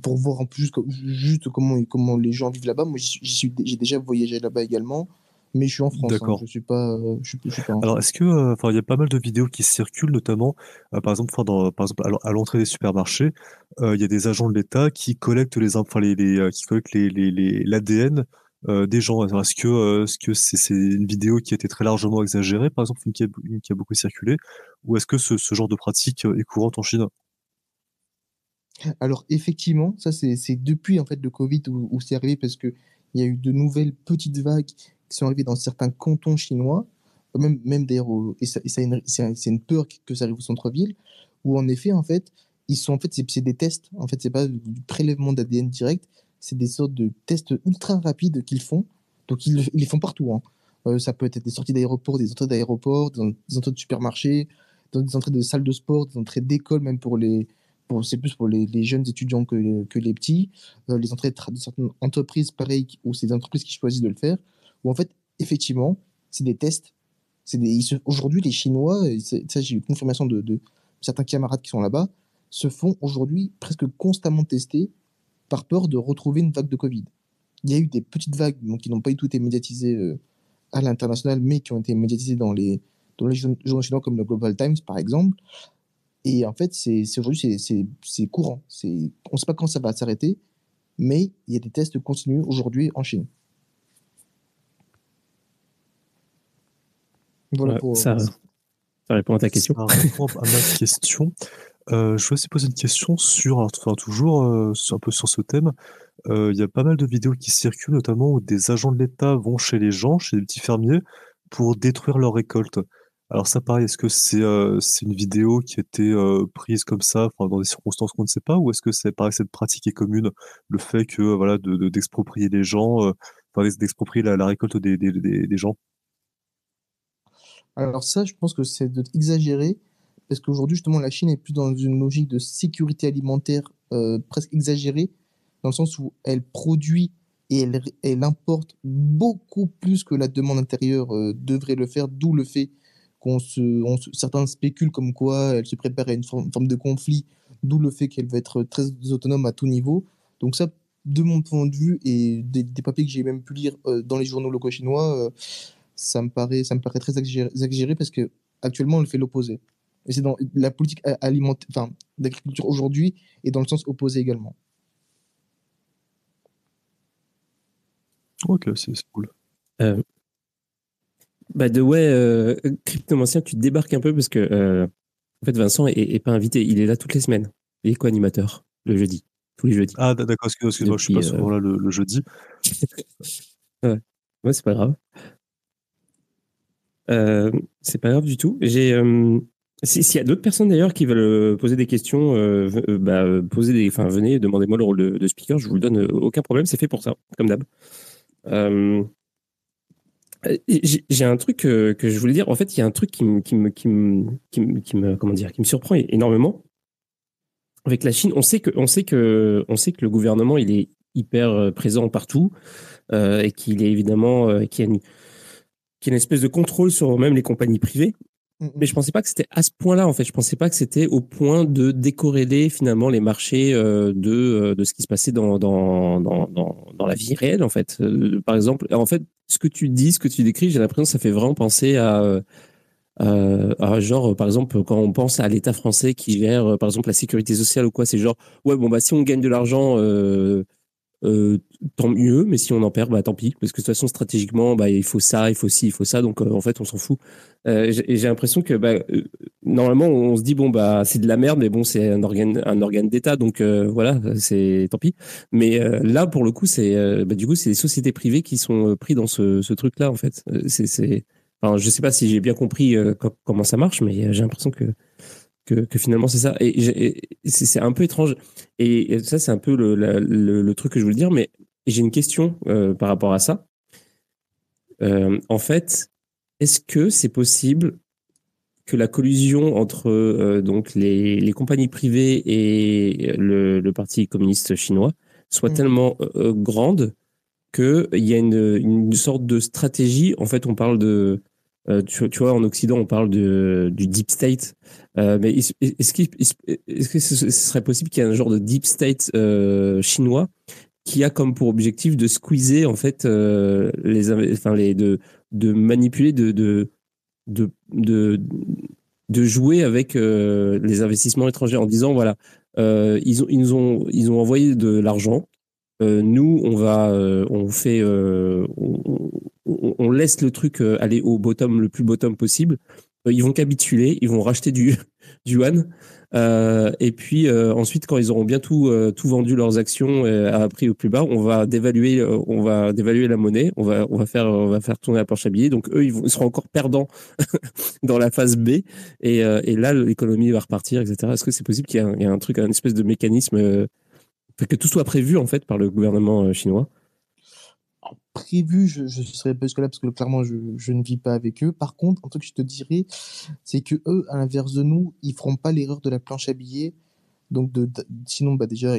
pour voir un peu juste, comment, comment les gens vivent là-bas. Moi, j'ai déjà voyagé là-bas également, mais je suis en France. Hein. D'accord. je suis pas. Je, je suis pas Alors, est-ce que, enfin, il y a pas mal de vidéos qui circulent, notamment, par exemple, dans, par exemple, à l'entrée des supermarchés, il y a des agents de l'État qui collectent les, enfin, les, les qui collectent les, les, l'ADN euh, des gens. Est-ce que euh, ce c'est une vidéo qui a été très largement exagérée, par exemple, une qui a, beaucoup circulé, ou est-ce que ce, genre de pratique est courante en Chine? Alors effectivement, ça c'est depuis en fait le Covid où, c'est arrivé parce que il y a eu de nouvelles petites vagues qui sont arrivées dans certains cantons chinois, même, même d'ailleurs, et, c'est une, peur que ça arrive au centre-ville, où en effet, en fait, ils sont en fait, c'est des tests, en fait, c'est pas du prélèvement d'ADN direct, c'est des sortes de tests ultra rapides qu'ils font. Donc, ils, les font partout. Hein. Euh, ça peut être des sorties d'aéroport, des entrées d'aéroport, des entrées de supermarchés, des entrées de salles de sport, des entrées d'école, même pour les. c'est plus pour les, jeunes étudiants que, les petits. Euh, les entrées de, certaines entreprises, pareil, ou c'est des entreprises qui choisissent de le faire. Ou en fait, effectivement, c'est des tests. Aujourd'hui, les Chinois, ça j'ai eu confirmation de, de certains camarades qui sont là-bas, se font aujourd'hui presque constamment tester par peur de retrouver une vague de Covid. Il y a eu des petites vagues donc, qui n'ont pas du tout été médiatisées euh, à l'international, mais qui ont été médiatisées dans les, dans les journaux chinois comme le Global Times, par exemple. Et en fait, c'est aujourd'hui, c'est courant. On ne sait pas quand ça va s'arrêter, mais il y a des tests continus aujourd'hui en Chine. Voilà pour... ça, ça, répond à ta question. Ça répond à ma question. Euh, je voulais aussi poser une question sur, enfin toujours euh, un peu sur ce thème. Euh, il y a pas mal de vidéos qui circulent, notamment où des agents de l'État vont chez les gens, chez les petits fermiers, pour détruire leurs récoltes. Alors ça, pareil, est-ce que c'est c'est une vidéo qui a été prise comme ça, dans des circonstances qu'on ne sait pas, ou est-ce que c'est pareil, cette pratique est commune, le fait que voilà de, d'exproprier les gens, enfin d'exproprier la, récolte des, des, des, des gens? Alors ça, je pense que c'est exagéré parce qu'aujourd'hui, justement, la Chine est plus dans une logique de sécurité alimentaire euh, presque exagérée, dans le sens où elle produit et elle, importe beaucoup plus que la demande intérieure euh, devrait le faire, d'où le fait qu'on se, certains spéculent comme quoi elle se prépare à une forme, de conflit, d'où le fait qu'elle va être très autonome à tout niveau. Donc ça, de mon point de vue et des, papiers que j'ai même pu lire euh, dans les journaux locaux chinois, ça me paraît, ça me paraît très exagéré, exagéré parce que actuellement, elle fait l'opposé. Et c'est dans la politique alimentaire, enfin, d'agriculture aujourd'hui et dans le sens opposé également. Ok, c'est c'est cool. Bah de ouais, euh, Cryptomancien, tu débarques un peu parce que euh, en fait Vincent est, est pas invité, il est là toutes les semaines. Il est co-animateur le jeudi, tous les jeudis. Ah, d'accord, excuse-moi, excuse-moi, je suis pas Depuis, euh, souvent là le, le jeudi. Ouais, c'est pas grave. Euh, c'est pas grave du tout. J'ai si- s'il y a d'autres personnes d'ailleurs qui veulent euh, poser des questions, euh, euh, bah, enfin venez, demandez-moi le rôle de, speaker, je vous le donne, euh, aucun problème, c'est fait pour ça, comme d'hab. J'ai un truc que je voulais dire. En fait, il y a un truc qui me, qui me, qui me, qui me, comment dire, qui me surprend énormément avec la Chine. On sait que, on sait que, on sait que le gouvernement il est hyper présent partout et qu'il est évidemment, qu'il a qu'il y a une espèce de contrôle sur même les compagnies privées. Mais je pensais pas que c'était à ce point-là, en fait. Je pensais pas que c'était au point de décorréler finalement les marchés euh, de, euh, de ce qui se passait dans, dans, dans, dans, la vie réelle, en fait. Euh, par exemple, en fait, ce que tu dis, ce que tu décris, j'ai l'impression que ça fait vraiment penser à, à genre, par exemple, quand on pense à l'État français qui gère, par exemple, la sécurité sociale ou quoi, c'est genre, ouais, bon, bah, si on gagne de l'argent, euh, tant mieux, mais si on en perd, bah, tant pis, parce que de toute façon, stratégiquement, bah, il faut ça, il faut ci, il faut ça, donc euh, en fait, on s'en fout. Euh, et j'ai l'impression que bah, normalement, on se dit bon bah c'est de la merde, mais bon c'est un organe un organe d'État, donc voilà, c'est tant pis. Mais là, pour le coup, c'est bah, du coup c'est les sociétés privées qui sont euh, pris dans ce, truc-là en fait. C'est c'est enfin, sais pas si j'ai bien compris co- comment ça marche, mais j'ai l'impression que que, que finalement c'est ça. Et, c'est un peu étrange. Et, et ça, c'est un peu le, la- le, le truc que je voulais dire. Mais j'ai une question euh, par rapport à ça. Euh, en fait, est-ce que c'est possible que la collusion entre euh, donc les, les compagnies privées et le, le Parti communiste chinois soit Mhm. tellement grande qu'il y a une, une sorte de stratégie? En fait, on parle de. Euh, tu, vois, en Occident, on parle du deep state. Euh, mais est-ce que ce serait possible qu'il y ait un genre de deep state euh, chinois qui a comme pour objectif de squeezer en fait les, enfin de, manipuler, de, jouer avec les investissements étrangers en disant voilà, ils, ont, ont, ils ont envoyé de l'argent. Nous, on va, on fait, on- laisse le truc euh, aller au bottom le plus bottom possible. Euh, ils vont capituler, ils vont racheter du, du yuan. Euh, et puis euh, ensuite, quand ils auront bien tout, tout vendu leurs actions à prix au plus bas, on va dévaluer, on va dévaluer la monnaie, on va, on va faire, on va faire tourner la planche à billets. Donc eux, ils, seront encore perdants dans la phase B. Et, là, l'économie va repartir, etc. Est-ce que c'est possible qu'il y ait un, un truc, un espèce de mécanisme, que tout soit prévu en fait par le gouvernement chinois? Prévu, je, serais pas jusque-là parce que clairement, je, ne vis pas avec eux. Par contre, un truc que je te dirais, c'est que eux, à l'inverse de nous, ils feront pas l'erreur de la planche à billets. Donc, de, sinon, bah déjà,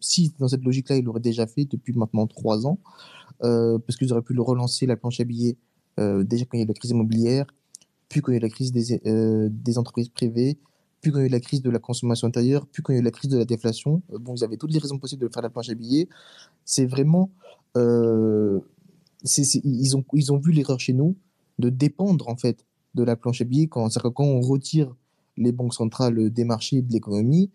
si dans cette logique-là, ils l'auraient déjà fait depuis maintenant trois ans, euh, parce qu'ils auraient pu le relancer la planche à billets euh, déjà quand il y a eu la crise immobilière, puis quand il y a eu la crise des, euh, des entreprises privées, puis quand il y a eu la crise de la consommation intérieure, puis quand il y a eu la crise de la déflation. Euh, bon, ils avaient toutes les raisons possibles de faire la planche à billets. C'est vraiment, euh, ils ont, ils ont vu l'erreur chez nous de dépendre en fait de la planche à billets quand, que quand on retire les banques centrales des marchés de l'économie,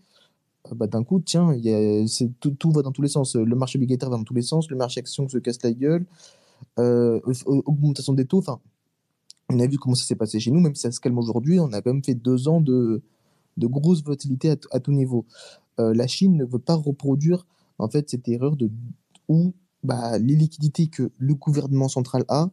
euh, bah, d'un coup, tiens, y tout, va dans tous les sens. Le marché obligataire va dans tous les sens, le marché action se casse la gueule, euh, au- augmentation des taux. Enfin, on a vu comment ça s'est passé chez nous, même si ça se calme aujourd'hui, on a quand même fait deux ans de, de grosse volatilité à, tout niveau. Euh, la Chine ne veut pas reproduire en fait cette erreur de où bah, les liquidités que le gouvernement central a,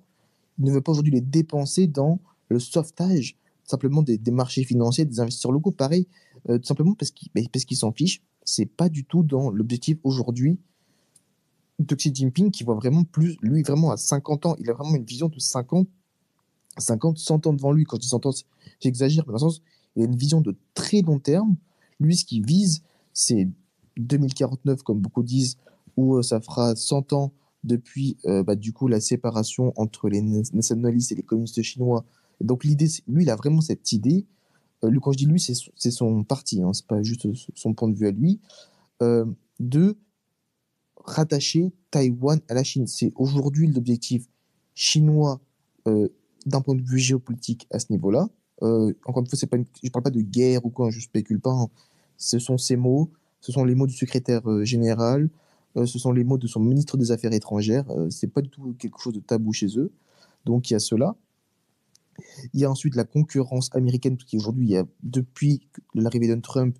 ne veut pas aujourd'hui les dépenser dans le sauvetage simplement des, marchés financiers, des investisseurs locaux. Pareil, euh, tout simplement parce qu'ils parce qu'ils s'en fichent. C'est pas du tout dans l'objectif aujourd'hui de Xi Jinping qui voit vraiment plus, lui vraiment à 50 ans, il a vraiment une vision de 50, 50, 100 ans devant lui. Quand je dis 100 ans, j'exagère, mais dans le sens, Il a une vision de très long terme. Lui, ce qu'il vise, c'est 2049, comme beaucoup disent, où euh, ça fera 100 ans depuis euh, bah, du coup la séparation entre les nationalistes et les communistes chinois. donc l'idée, lui, il a vraiment cette idée. Euh, lui, quand je dis lui, c'est son parti, hein, c'est pas juste son point de vue à lui, de rattacher Taïwan à la Chine. C'est aujourd'hui l'objectif chinois d'un point de vue géopolitique à ce niveau-là. Encore une fois, je ne parle pas de guerre ou quoi, je spécule pas. Hein. Ce sont ces mots, ce sont les mots du secrétaire général, euh, ce sont les mots de son ministre des Affaires étrangères. Euh, c'est pas du tout quelque chose de tabou chez eux. Donc il y a cela. Il y a ensuite la concurrence américaine, qui aujourd'hui, depuis l'arrivée de Trump,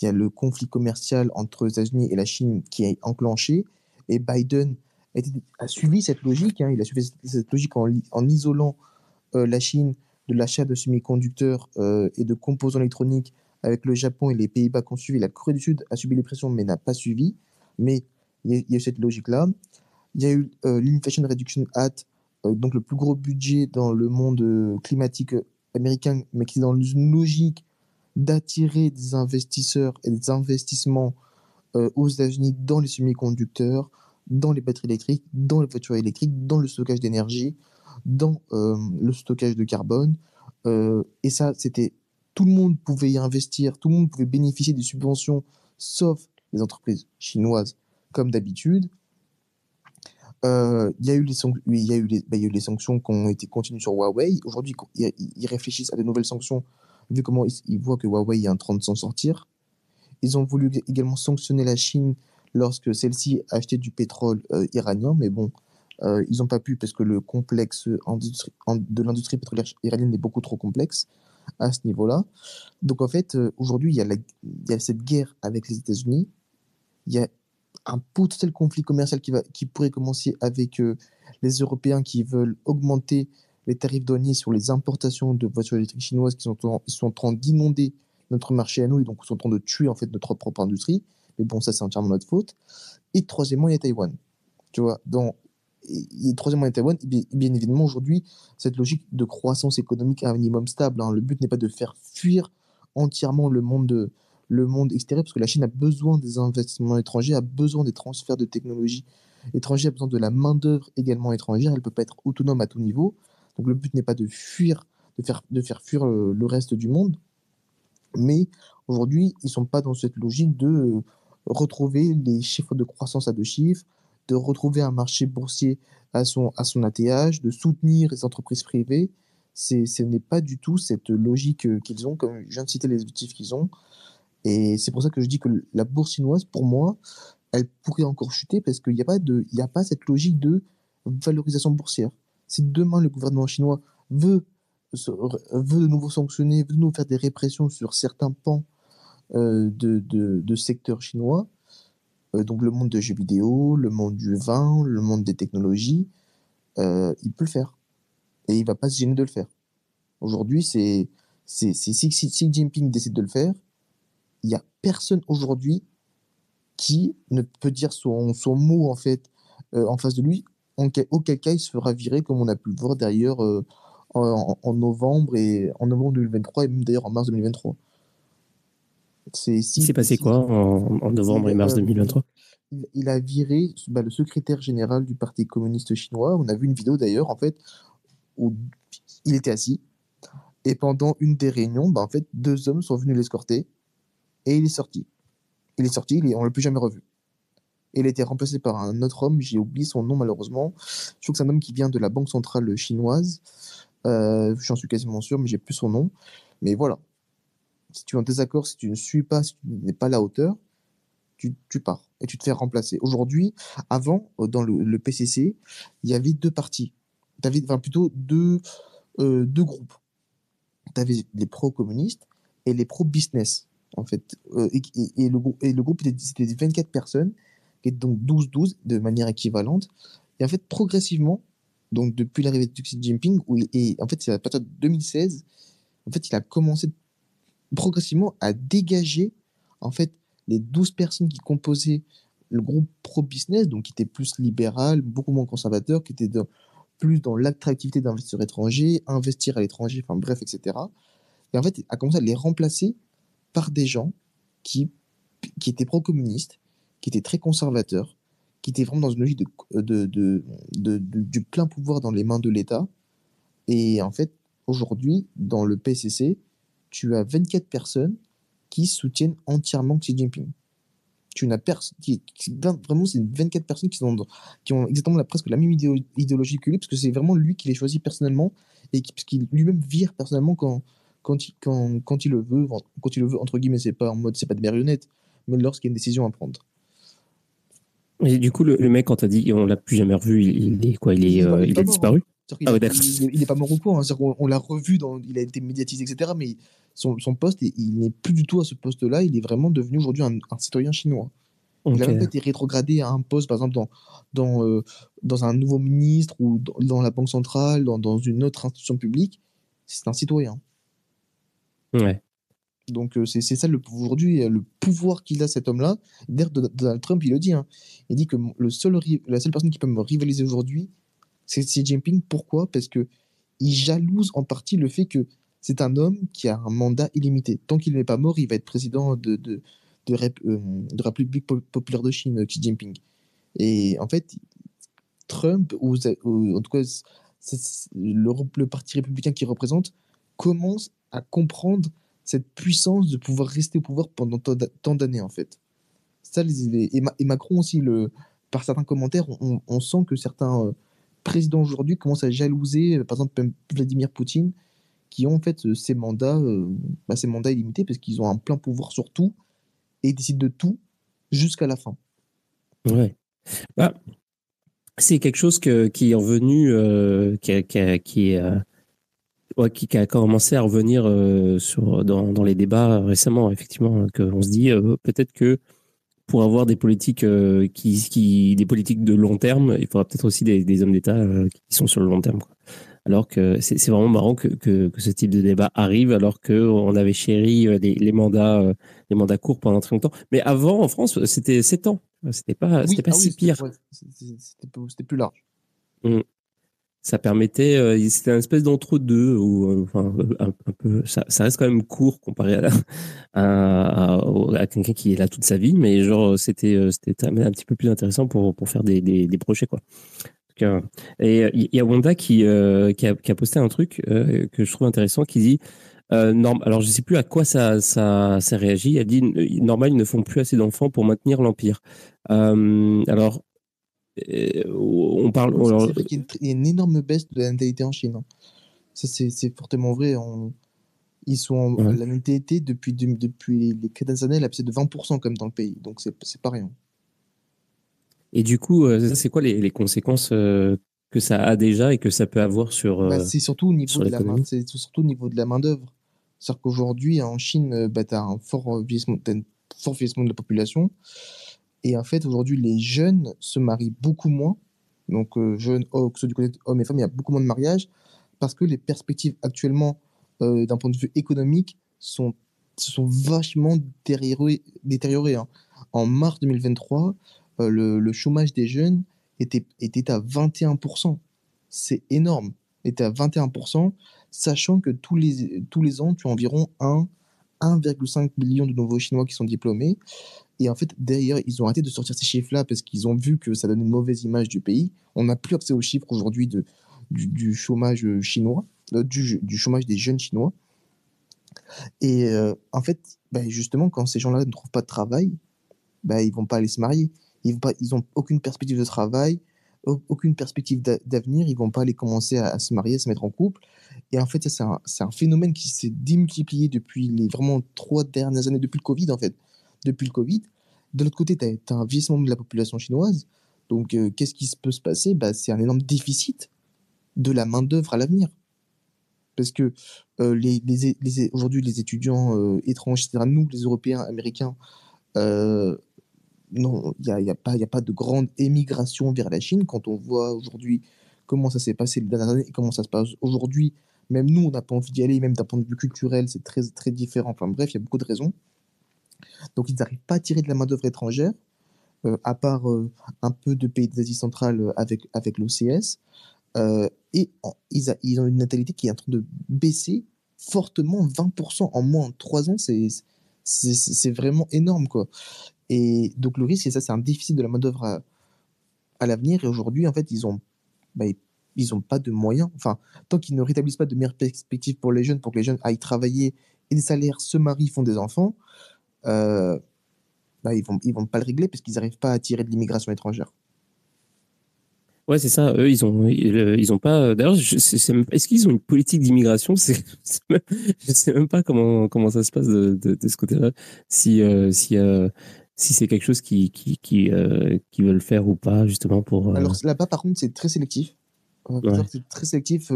il y a le conflit commercial entre les États-Unis et la Chine qui est enclenché. Et Biden a, suivi cette logique. Hein. il a suivi cette logique en, isolant euh, la Chine de l'achat de semi-conducteurs et de composants électroniques avec le Japon et les Pays-Bas qui ont suivi. La Corée du Sud a subi les pressions mais n'a pas suivi. Mais il y, a, eu cette logique-là. Il y a eu euh, l'Inflation Reduction Act, euh, donc le plus gros budget dans le monde euh, climatique américain, mais qui est dans une logique d'attirer des investisseurs et des investissements aux États-Unis dans les semi-conducteurs, dans les batteries électriques, dans les voitures électriques, dans le stockage d'énergie, dans le stockage de carbone. et ça, c'était tout le monde pouvait y investir, tout le monde pouvait bénéficier des subventions, sauf les entreprises chinoises comme d'habitude. Euh, il y, a eu les y, a bah, y a eu les sanctions qui ont été continues sur Huawei. Aujourd'hui, ils réfléchissent à de nouvelles sanctions, vu comment ils, voient que Huawei est en train de s'en sortir. Ils ont voulu également sanctionner la Chine lorsque celle-ci achetait du pétrole euh, iranien, mais bon, euh, ils n'ont pas pu parce que le complexe de l'industrie pétrolière iranienne est beaucoup trop complexe à ce niveau-là. Donc en fait, aujourd'hui, il y, a cette guerre avec les États-Unis. Il y a un potentiel conflit commercial qui, pourrait commencer avec euh, les Européens qui veulent augmenter les tarifs douaniers sur les importations de voitures électriques chinoises qui sont en, sont en train d'inonder notre marché à nous et donc sont en train de tuer en fait notre propre industrie. Mais bon, ça c'est entièrement notre faute. Et troisièmement, il y a Taïwan. Tu vois, dans, et, troisièmement, il y a Taïwan. bien, évidemment, aujourd'hui, cette logique de croissance économique à un minimum stable, hein, le but n'est pas de faire fuir entièrement le monde extérieur, parce que la Chine a besoin des investissements étrangers, a besoin des transferts de technologies étrangères, a besoin de la main-d'œuvre également étrangère. Elle ne peut pas être autonome à tout niveau. Donc le but n'est pas de fuir, de faire, fuir le, reste du monde. Mais aujourd'hui, ils ne sont pas dans cette logique de euh, retrouver les chiffres de croissance à deux chiffres, de retrouver un marché boursier à son, à son ATH, de soutenir les entreprises privées. Ce n'est pas du tout cette logique euh, qu'ils ont, comme je viens de citer les objectifs qu'ils ont. Et c'est pour ça que je dis que la bourse chinoise, pour moi, elle pourrait encore chuter parce qu'il n'y a, pas a pas cette logique de valorisation boursière. Si demain le gouvernement chinois veut, veut de nouveau sanctionner, veut de nouveau faire des répressions sur certains pans euh, de, de, de secteurs chinois, donc le monde des jeux vidéo, le monde du vin, le monde des technologies, euh, il peut le faire. Et il va pas se gêner de le faire. Aujourd'hui, c'est si Xi Jinping décide de le faire, il y a personne aujourd'hui qui ne peut dire son, son mot en fait euh, en face de lui. En auquel cas, il se fera virer, comme on a pu le voir d'ailleurs euh, en, novembre et en novembre 2023 et même d'ailleurs en mars 2023. C'est si, il s'est passé quoi en, novembre et mars 2023 euh, il, a viré bah, le secrétaire général du Parti communiste chinois. On a vu une vidéo d'ailleurs en fait où il était assis et pendant une des réunions, bah, en fait, deux hommes sont venus l'escorter et il est sorti. Il est sorti, on ne l'a plus jamais revu. il a été remplacé par un autre homme, j'ai oublié son nom malheureusement. Je trouve que c'est un homme qui vient de la Banque centrale chinoise. Euh, J'en suis quasiment sûr, mais j'ai plus son nom. Mais voilà. Si tu es en désaccord, si tu ne suis pas, si tu n'es pas à la hauteur, tu, pars et tu te fais remplacer. Aujourd'hui, avant, euh, dans le, PCC, il y avait deux partis. avais, enfin, plutôt deux, euh, deux groupes. Tu avais les pro-communistes et les pro-business en fait. Euh, et, et, le, et, le, groupe, c'était 24 personnes, donc 12-12 de manière équivalente. Et en fait, progressivement, donc depuis l'arrivée de Xi Jinping, et en fait, c'est à partir de 2016, en fait, il a commencé progressivement à dégager, en fait, les 12 personnes qui composaient le groupe pro-business, donc qui était plus libéral, beaucoup moins conservateur, qui était plus dans l'attractivité d'investisseurs étrangers, investir à l'étranger, enfin bref, etc. et en fait a commencé à les remplacer par des gens qui, qui étaient pro-communistes, qui étaient très conservateurs, qui étaient vraiment dans une logique de, de- de- du plein pouvoir dans les mains de l'État. Et en fait, aujourd'hui, dans le PCC, tu as 24 personnes qui soutiennent entièrement Xi Jinping. Tu n'as personne qui, qui- vraiment, c'est 24 personnes qui, sont dans- qui ont exactement la, presque la même idéo- idéologie que lui, parce que c'est vraiment lui qui les choisit personnellement et qui, parce qu'il lui-même vire personnellement quand, quand, il, quand, quand il le veut. Quand il le veut, entre guillemets, c'est pas en mode, c'est pas de marionnette, mais lorsqu'il y a une décision à prendre. Et du coup, le, le mec, quand t'as dit on l'a plus jamais revu, il, il est quoi Il est, Il est euh, il a disparu? Ah il, est- il est pas mort au coin, hein. On l'a revu, dans, il a été médiatisé, etc. Mais son, son poste, il, n'est plus du tout à ce poste-là. Il est vraiment devenu aujourd'hui un, un citoyen chinois. Il a même pas été rétrogradé à un poste, par exemple, dans, dans, euh, dans un nouveau ministre ou dans, dans la Banque centrale, dans, dans une autre institution publique. C'est un citoyen. Ouais. Donc, euh, c'est ça le, aujourd'hui, euh, le pouvoir qu'il a, cet homme-là. D'ailleurs, Donald Trump, il le dit. hein. Il dit que le seul, la seule personne qui peut me rivaliser aujourd'hui, c'est Xi Jinping. Pourquoi? Parce que il jalouse en partie le fait que c'est un homme qui a un mandat illimité. Tant qu'il n'est pas mort, il va être président de, de, de, Rép- euh, République Po- populaire de Chine, Xi Jinping. Et en fait, Trump, ou, ou en tout cas, le, parti républicain qu'il représente, commence à comprendre cette puissance de pouvoir rester au pouvoir pendant tant d'a- tant d'années, en fait. Ça, les, et, Ma- et Macron aussi, le, par certains commentaires, on, on sent que certains euh, présidents aujourd'hui commencent à jalouser, euh, par exemple Vladimir Poutine, qui ont en fait euh, ces mandats, euh, bah, ces mandats illimités parce qu'ils ont un plein pouvoir sur tout et décident de tout jusqu'à la fin. Ouais. Bah, c'est quelque chose que, qui est revenu, qui, qui, qui, ouais, qui, a commencé à revenir sur, dans, dans les débats récemment, effectivement, qu'on se dit peut-être que pour avoir des politiques euh, qui, qui, des politiques de long terme, il faudra peut-être aussi des, des hommes d'État euh, qui sont sur le long terme. quoi. Alors que c'est vraiment marrant que, que, que ce type de débat arrive, alors que on avait chéri euh, les, les mandats, les mandats courts pendant très longtemps. Mais avant, en France, c'était 7 ans. C'était pas, Oui, c'était pas ah si pire. c'était plus- c'était plus large. Ça permettait euh, c'était un espèce d'entre-deux ou euh, enfin un, peu ça, reste quand même court comparé à à, quelqu'un qui est là toute sa vie mais genre c'était euh, c'était un, petit peu plus intéressant pour pour faire des des, projets quoi. Et il y a Wanda qui qui a, posté un truc que je trouve intéressant qui dit norm- alors je sais plus à quoi ça ça ça réagit. Elle dit normal ils ne font plus assez d'enfants pour maintenir l'empire. Alors on parle alors, y une il y a une énorme baisse de la natalité en Chine. hein. Ça, c'est fortement vrai. On- Ils sont en- Ouais. La natalité, depuis, les quatre dernières années, elle a baissé de 20% comme dans le pays. Donc, c'est pas rien. Et du coup, euh, c'est quoi les, les conséquences euh, que ça a déjà et que ça peut avoir sur. euh, Bah, c'est surtout au niveau de la main, surtout au niveau de la main d'œuvre. C'est-à-dire qu'aujourd'hui en Chine, euh, bah, tu as un fort euh, vieillissement, t'as un fort vieillissement de la population. Et en fait, aujourd'hui, les jeunes se marient beaucoup moins. Donc, euh, jeunes, oh, que ce du côté hommes et femmes, il y a beaucoup moins de mariages parce que les perspectives actuellement, euh, d'un point de vue économique, sont, se sont vachement détériorées. hein. En mars 2023, euh, le, le chômage des jeunes était, était à 21%. C'est énorme. Était à 21%, sachant que tous les, tous les ans, tu as environ 1, 1,5 million de nouveaux Chinois qui sont diplômés. Et en fait, d'ailleurs, ils ont arrêté de sortir ces chiffres-là parce qu'ils ont vu que ça donnait une mauvaise image du pays. On n'a plus accès aux chiffres aujourd'hui du, du chômage euh, chinois, euh, du, chômage des jeunes chinois. Et euh, en fait, bah, justement, quand ces gens-là ne trouvent pas de travail, bah, ils vont pas aller se marier. Ils pas, ils aucune perspective de travail, au- aucune perspective d'a- d'avenir. Ils vont pas aller commencer à, se marier, à se mettre en couple. Et en fait, c'est un, un phénomène qui s'est démultiplié depuis les vraiment trois dernières années, depuis le Covid, en fait. Depuis le Covid. De l'autre côté, tu as, un vieillissement de la population chinoise. Donc, euh, qu'est-ce qui peut se passer? Bah, C'est un énorme déficit de la main-d'œuvre à l'avenir. Parce que euh, aujourd'hui, les étudiants euh, étrangers, c'est-à-dire nous, les Européens, Américains, euh, non, il n'y a, pas- a pas de grande émigration vers la Chine. Quand on voit aujourd'hui comment ça s'est passé les dernières années et comment ça se passe aujourd'hui, même nous, on n'a pas envie d'y aller, même d'un point de vue culturel, c'est très, très différent. Enfin bref, il y a beaucoup de raisons. Donc, ils n'arrivent pas à tirer de la main-d'œuvre étrangère, euh, à part euh, un peu de pays d'Asie centrale euh, avec, avec l'OCS. Et en- ils, ont une natalité qui est en train de baisser fortement 20% en moins de 3 ans, c'est c'est vraiment énorme. quoi. Et donc le risque, et ça c'est un déficit de la main-d'œuvre à, l'avenir. Et aujourd'hui, en fait, ils ont, bah, ils ont pas de moyens. Enfin, tant qu'ils ne rétablissent pas de meilleures perspectives pour les jeunes, pour que les jeunes aillent travailler et des salaires, se marient, font des enfants, euh, bah, ils vont, ils vont pas le régler parce qu'ils n'arrivent pas à attirer de l'immigration étrangère. Ouais, c'est ça. Eux, ils ont, ils ont pas. D'ailleurs, est-ce qu'ils ont une politique d'immigration? Je sais même pas comment comment ça se passe de, de, ce côté-là. Si euh, si euh, si c'est quelque chose qui qui qui, euh, qui veulent faire ou pas justement pour. Alors là-bas, par contre, c'est très sélectif. C'est très sélectif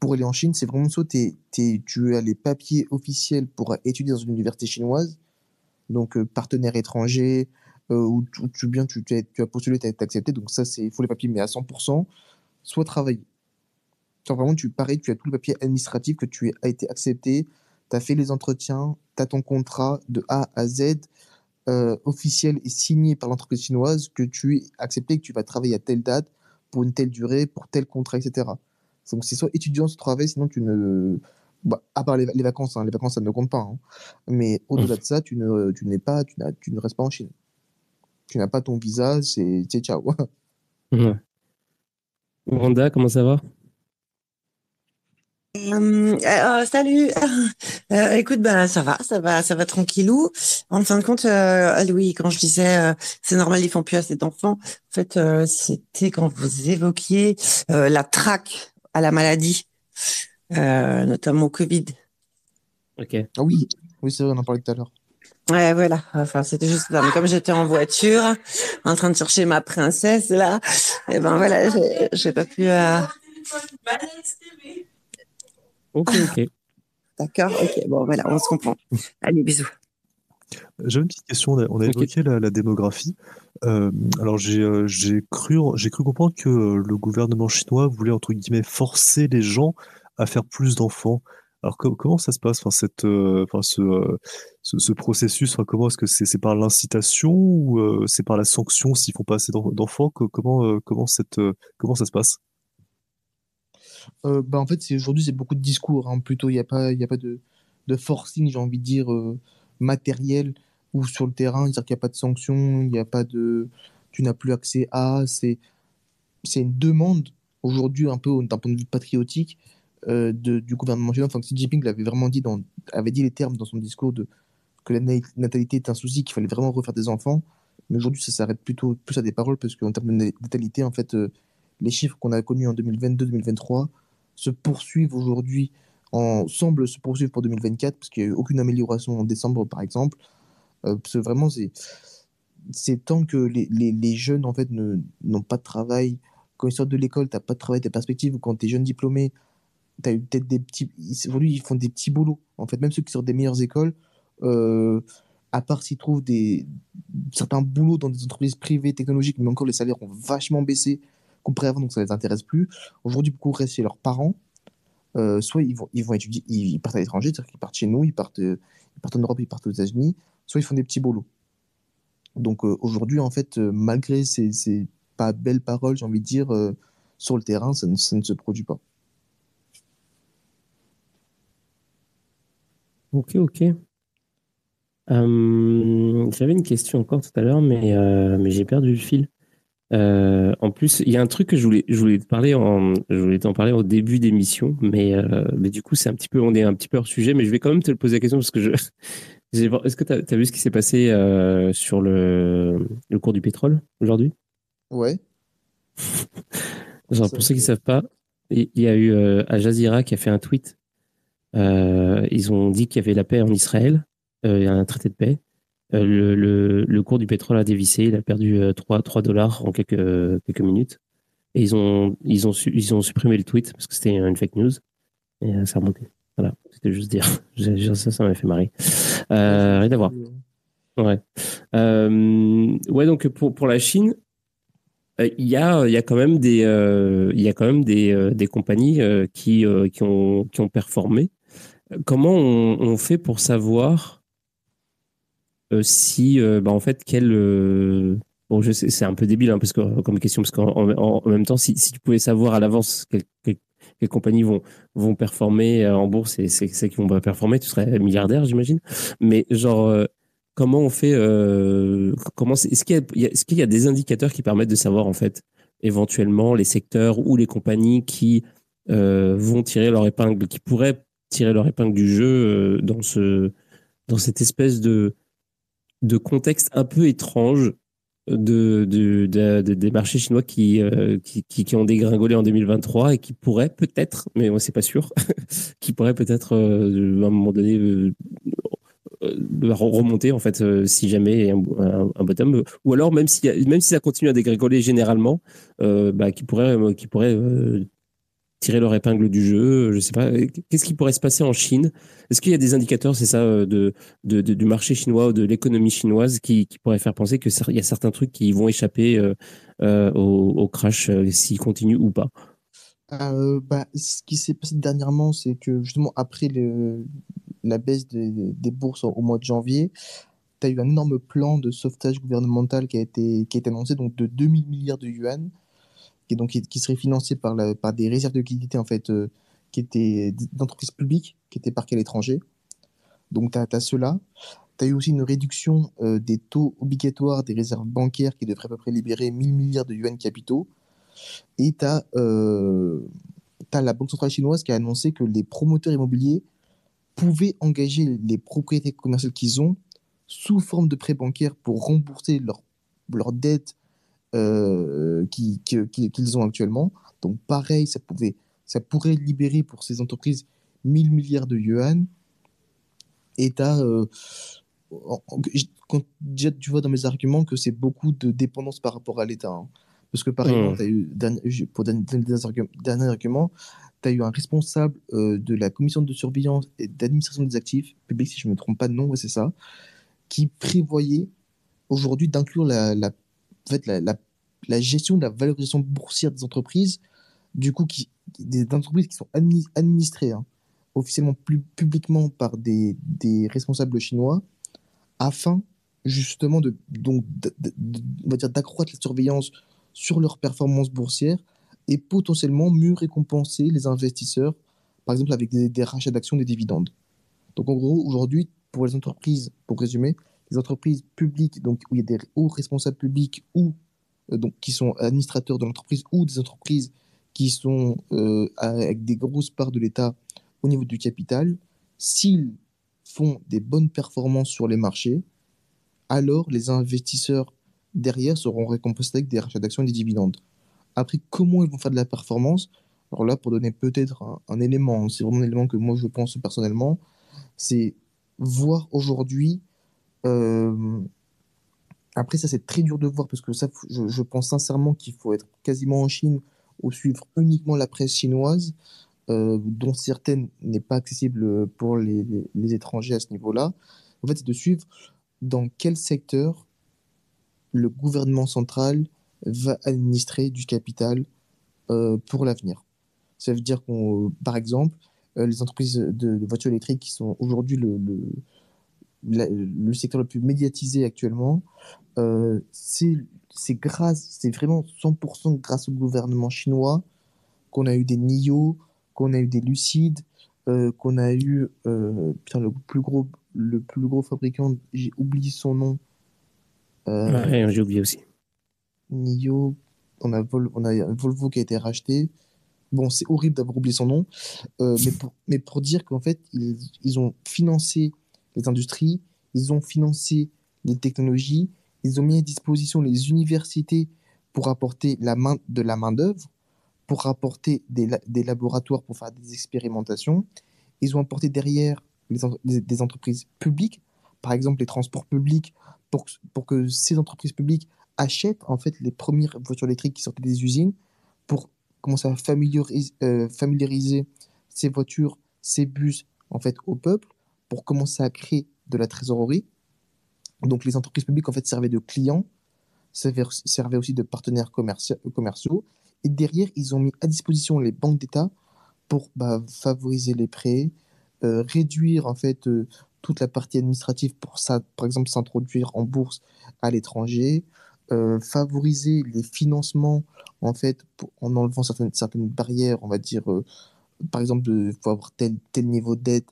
pour aller en Chine. C'est vraiment ça. tu as les papiers officiels pour étudier dans une université chinoise, donc partenaire étranger, euh, où tu, bien, tu, tu, as, postulé, tu as été accepté. Donc ça, c'est il faut les papiers, mais à 100%, soit travailler. Genre vraiment, tu, pareil, tu as tout le papier administratif que tu as été accepté, tu as fait les entretiens, tu as ton contrat de A à Z euh, officiel et signé par l'entreprise chinoise que tu es accepté, que tu vas travailler à telle date, pour une telle durée, pour tel contrat, etc. Donc c'est soit étudiant, soit travail, sinon tu ne... Bah, à part les, vacances, hein, les vacances ça ne compte pas. Hein. Mais au-delà de ça, tu ne, tu n'es pas, tu, tu ne restes pas en Chine tu n'as pas ton visa, c'est ciao. Ouais. Randa, comment ça va? Euh, euh, salut. Euh, écoute, bah ça va, ça va, ça va tranquillou. En fin de compte, Louis, quand je disais c'est normal, ils font plus assez d'enfants. En fait, c'était quand vous évoquiez la traque à la maladie, notamment au Covid. Ok. Ah oui, oui c'est vrai, on en parlait tout à l'heure. Ouais, voilà. Enfin, c'était juste ça. Mais comme j'étais en voiture, en train de chercher ma princesse, là, et eh ben voilà, j'ai pas pu. Euh... Ok, ok. D'accord, ok. Bon, voilà, on se comprend. Allez, bisous. J'avais une petite question. On a, évoqué la, démographie. Euh, alors, euh, j'ai cru, j'ai cru comprendre que euh, le gouvernement chinois voulait, entre guillemets, forcer les gens à faire plus d'enfants. Alors comment ça se passe, enfin, euh, euh, ce, ce, processus Comment est-ce que c'est par l'incitation ou euh, c'est par la sanction s'ils font pas assez d'enfants? Comment ça se passe? Bah en fait, aujourd'hui c'est beaucoup de discours. Hein, plutôt, il n'y a pas de, forcing, j'ai envie de dire matériel ou sur le terrain, c'est-à-dire qu'il n'y a pas de sanction, il a pas de tu n'as plus accès à. C'est une demande aujourd'hui un peu d'un point de vue patriotique euh, du gouvernement chinois. Enfin, Xi Jinping l'avait vraiment dit, avait dit les termes dans son discours de que la natalité est un souci, qu'il fallait vraiment refaire des enfants. Mais aujourd'hui, ça s'arrête plutôt plus à des paroles parce qu'en termes de natalité, en fait, euh, les chiffres qu'on a connus en 2022-2023 se poursuivent aujourd'hui, en, semblent se poursuivre pour 2024 parce qu'il n'y a eu aucune amélioration en décembre, par exemple. Euh, parce que vraiment, c'est tant que les, les, jeunes en fait n'ont pas de travail quand ils sortent de l'école, tu n'as pas de travail, des perspectives, ou quand tu es jeune diplômé, tu as eu peut-être des petits. Aujourd'hui, ils font des petits boulots. En fait, même ceux qui sortent des meilleures écoles, euh, à part s'ils trouvent des, certains boulots dans des entreprises privées technologiques, mais encore les salaires ont vachement baissé comparé avant, donc ça les intéresse plus. Aujourd'hui, beaucoup restent chez leurs parents. Euh, soit ils vont, ils vont étudier, ils partent à l'étranger, c'est-à-dire qu'ils partent chez nous, ils partent, partent en Europe, ils partent aux États-Unis, soit ils font des petits boulots. Donc euh, aujourd'hui, en fait, malgré ces, ces, pas belles paroles, j'ai envie de dire, sur le terrain, ça ne, ça ne se produit pas. Ok, ok. Euh, j'avais une question encore tout à l'heure, mais, euh, mais j'ai perdu le fil. Euh, en plus, il y a un truc que je voulais, je voulais te parler en, je voulais t'en parler au début d'émission, mais, mais du coup, c'est un petit peu, on est un petit peu hors sujet, mais je vais quand même te le poser la question parce que je, est-ce que tu as, vu ce qui s'est passé sur le, le cours du pétrole aujourd'hui? Ouais. Genre, pour ceux qui ne savent pas, il y a eu Al Jazeera qui a fait un tweet ils ont dit qu'il y avait la paix en Israël, euh, il y a un traité de paix. Euh, le, cours du pétrole a dévissé, il a perdu 3, 3 dollars en quelques, minutes. Et ils ont, ils, ont ils ont supprimé le tweet parce que c'était une fake news. Et ça a remonté. Voilà, c'était juste dire. ça, ça m'a fait marrer. Euh, rien à voir. Ouais. Euh, ouais, donc pour, pour la Chine, il y a, y a quand même des, il y a quand même des, des compagnies qui, qui, ont, qui ont performé comment on, fait pour savoir euh, si, euh, bah, en fait, quel. Euh, bon, je sais, c'est un peu débile hein, parce que, comme question, parce qu'en en, même temps, si, tu pouvais savoir à l'avance quel, quelles compagnies vont, vont performer en bourse et c'est celles qui vont pas performer. Tu serais milliardaire, j'imagine. Mais genre, comment on fait comment Est-ce qu'il y, est qu'il y, a des indicateurs qui permettent de savoir en fait éventuellement les secteurs ou les compagnies qui vont tirer leur épingle, qui pourraient tirer leur épingle du jeu dans ce dans cette espèce de de contexte un peu étrange de, de, des marchés chinois qui, euh, qui, qui, ont dégringolé en 2023 et qui pourraient peut-être, mais moi c'est pas sûr, qui pourraient peut-être euh, à un moment donné euh, remonter en fait si jamais un, un, bottom. Ou alors même si même si ça continue à dégringoler généralement bah, qui pourrait qui pourrait tirer leur épingle du jeu Je sais pas. Qu'est-ce qui pourrait se passer en Chine? Est-ce qu'il y a des indicateurs, c'est ça, euh, de, du marché chinois ou de l'économie chinoise qui, qui pourraient faire penser qu'il y a certains trucs qui vont échapper euh, euh, au, crash s'ils continuent ou pas? Bah, Ce qui s'est passé dernièrement, c'est que justement après la baisse des, des bourses au mois de janvier, tu as eu un énorme plan de sauvetage gouvernemental qui a été, qui a été annoncé donc de 2000 milliards de yuan qui, donc, qui, serait financé par, par des réserves de liquidité en fait, euh, qui étaient d'entreprises publiques, qui étaient parquées à l'étranger. Donc, tu as, cela. Tu as eu aussi une réduction euh, des taux obligatoires des réserves bancaires qui devraient à peu près libérer 1000 milliards de yuan capitaux. Et tu as, euh, la Banque centrale chinoise qui a annoncé que les promoteurs immobiliers pouvaient engager les propriétés commerciales qu'ils ont sous forme de prêts bancaires pour rembourser leurs leur dettes euh, qu'ils ont actuellement. Donc pareil, ça, pouvait, ça pourrait libérer pour ces entreprises 1000 milliards de yuan. Et tu euh, déjà, tu vois dans mes arguments que c'est beaucoup de dépendance par rapport à l'État. Hein. Parce que par exemple, as eu, pour dernier, dernier argument, tu as eu un responsable euh, de la commission de surveillance et d'administration des actifs publics, si je ne me trompe pas de nom, c'est ça, qui prévoyait aujourd'hui d'inclure la, la, en fait, la, gestion de la valorisation boursière des entreprises, du coup, des entreprises qui sont administrées hein, officiellement plus publiquement par des, responsables chinois, afin justement de, donc, on va dire d'accroître la surveillance sur leurs performances boursières et potentiellement mieux récompenser les investisseurs, par exemple avec des rachats d'actions, des dividendes. Donc en gros, aujourd'hui, pour les entreprises, pour résumer, les entreprises publiques, donc où il y a des hauts responsables publics ou euh, donc qui sont administrateurs de l'entreprise ou des entreprises qui sont euh, avec des grosses parts de l'État au niveau du capital, s'ils font des bonnes performances sur les marchés, alors les investisseurs derrière seront récompensés avec des rachats d'actions et des dividendes. Après, comment ils vont faire de la performance? Alors là, pour donner peut-être un, élément, c'est vraiment un élément que moi je pense personnellement, c'est voir aujourd'hui après, ça, c'est très dur de voir parce que ça, je, pense sincèrement qu'il faut être quasiment en Chine ou suivre uniquement la presse chinoise, euh, dont certaines n'est pas accessible pour les, étrangers à ce niveau-là. En fait, c'est de suivre dans quel secteur le gouvernement central va administrer du capital euh, pour l'avenir. Ça veut dire qu'on, par exemple, les entreprises de, voitures électriques qui sont aujourd'hui le le secteur le plus médiatisé actuellement, euh, c'est grâce, c'est vraiment 100% grâce au gouvernement chinois qu'on a eu des NIO, qu'on a eu des Lucides, euh, qu'on a eu euh, putain, le plus gros le plus gros fabricant, j'ai oublié son nom. Euh, j'ai oublié aussi. NIO, on a, on a Volvo qui a été racheté. Bon, c'est horrible d'avoir oublié son nom, mais, pour, mais pour dire qu'en fait, ils, ils ont financé les industries, ils ont financé les technologies, ils ont mis à disposition les universités pour apporter la main, de la main-d'œuvre, pour apporter des, laboratoires pour faire des expérimentations. Ils ont apporté derrière des entreprises publiques, par exemple les transports publics, pour, pour que ces entreprises publiques achètent en fait les premières voitures électriques qui sortaient des usines pour commencer à familiariser, euh, familiariser ces voitures, ces bus en fait au peuple pour commencer à créer de la trésorerie. Donc les entreprises publiques en fait servaient de clients, servaient aussi de partenaires commerciaux. Et derrière, ils ont mis à disposition les banques d'État pour bah, favoriser les prêts, euh, réduire en fait euh, toute la partie administrative pour ça, par exemple s'introduire en bourse à l'étranger, euh, favoriser les financements en fait en enlevant certaines, certaines barrières, on va dire par exemple, il faut avoir tel, tel niveau de dette,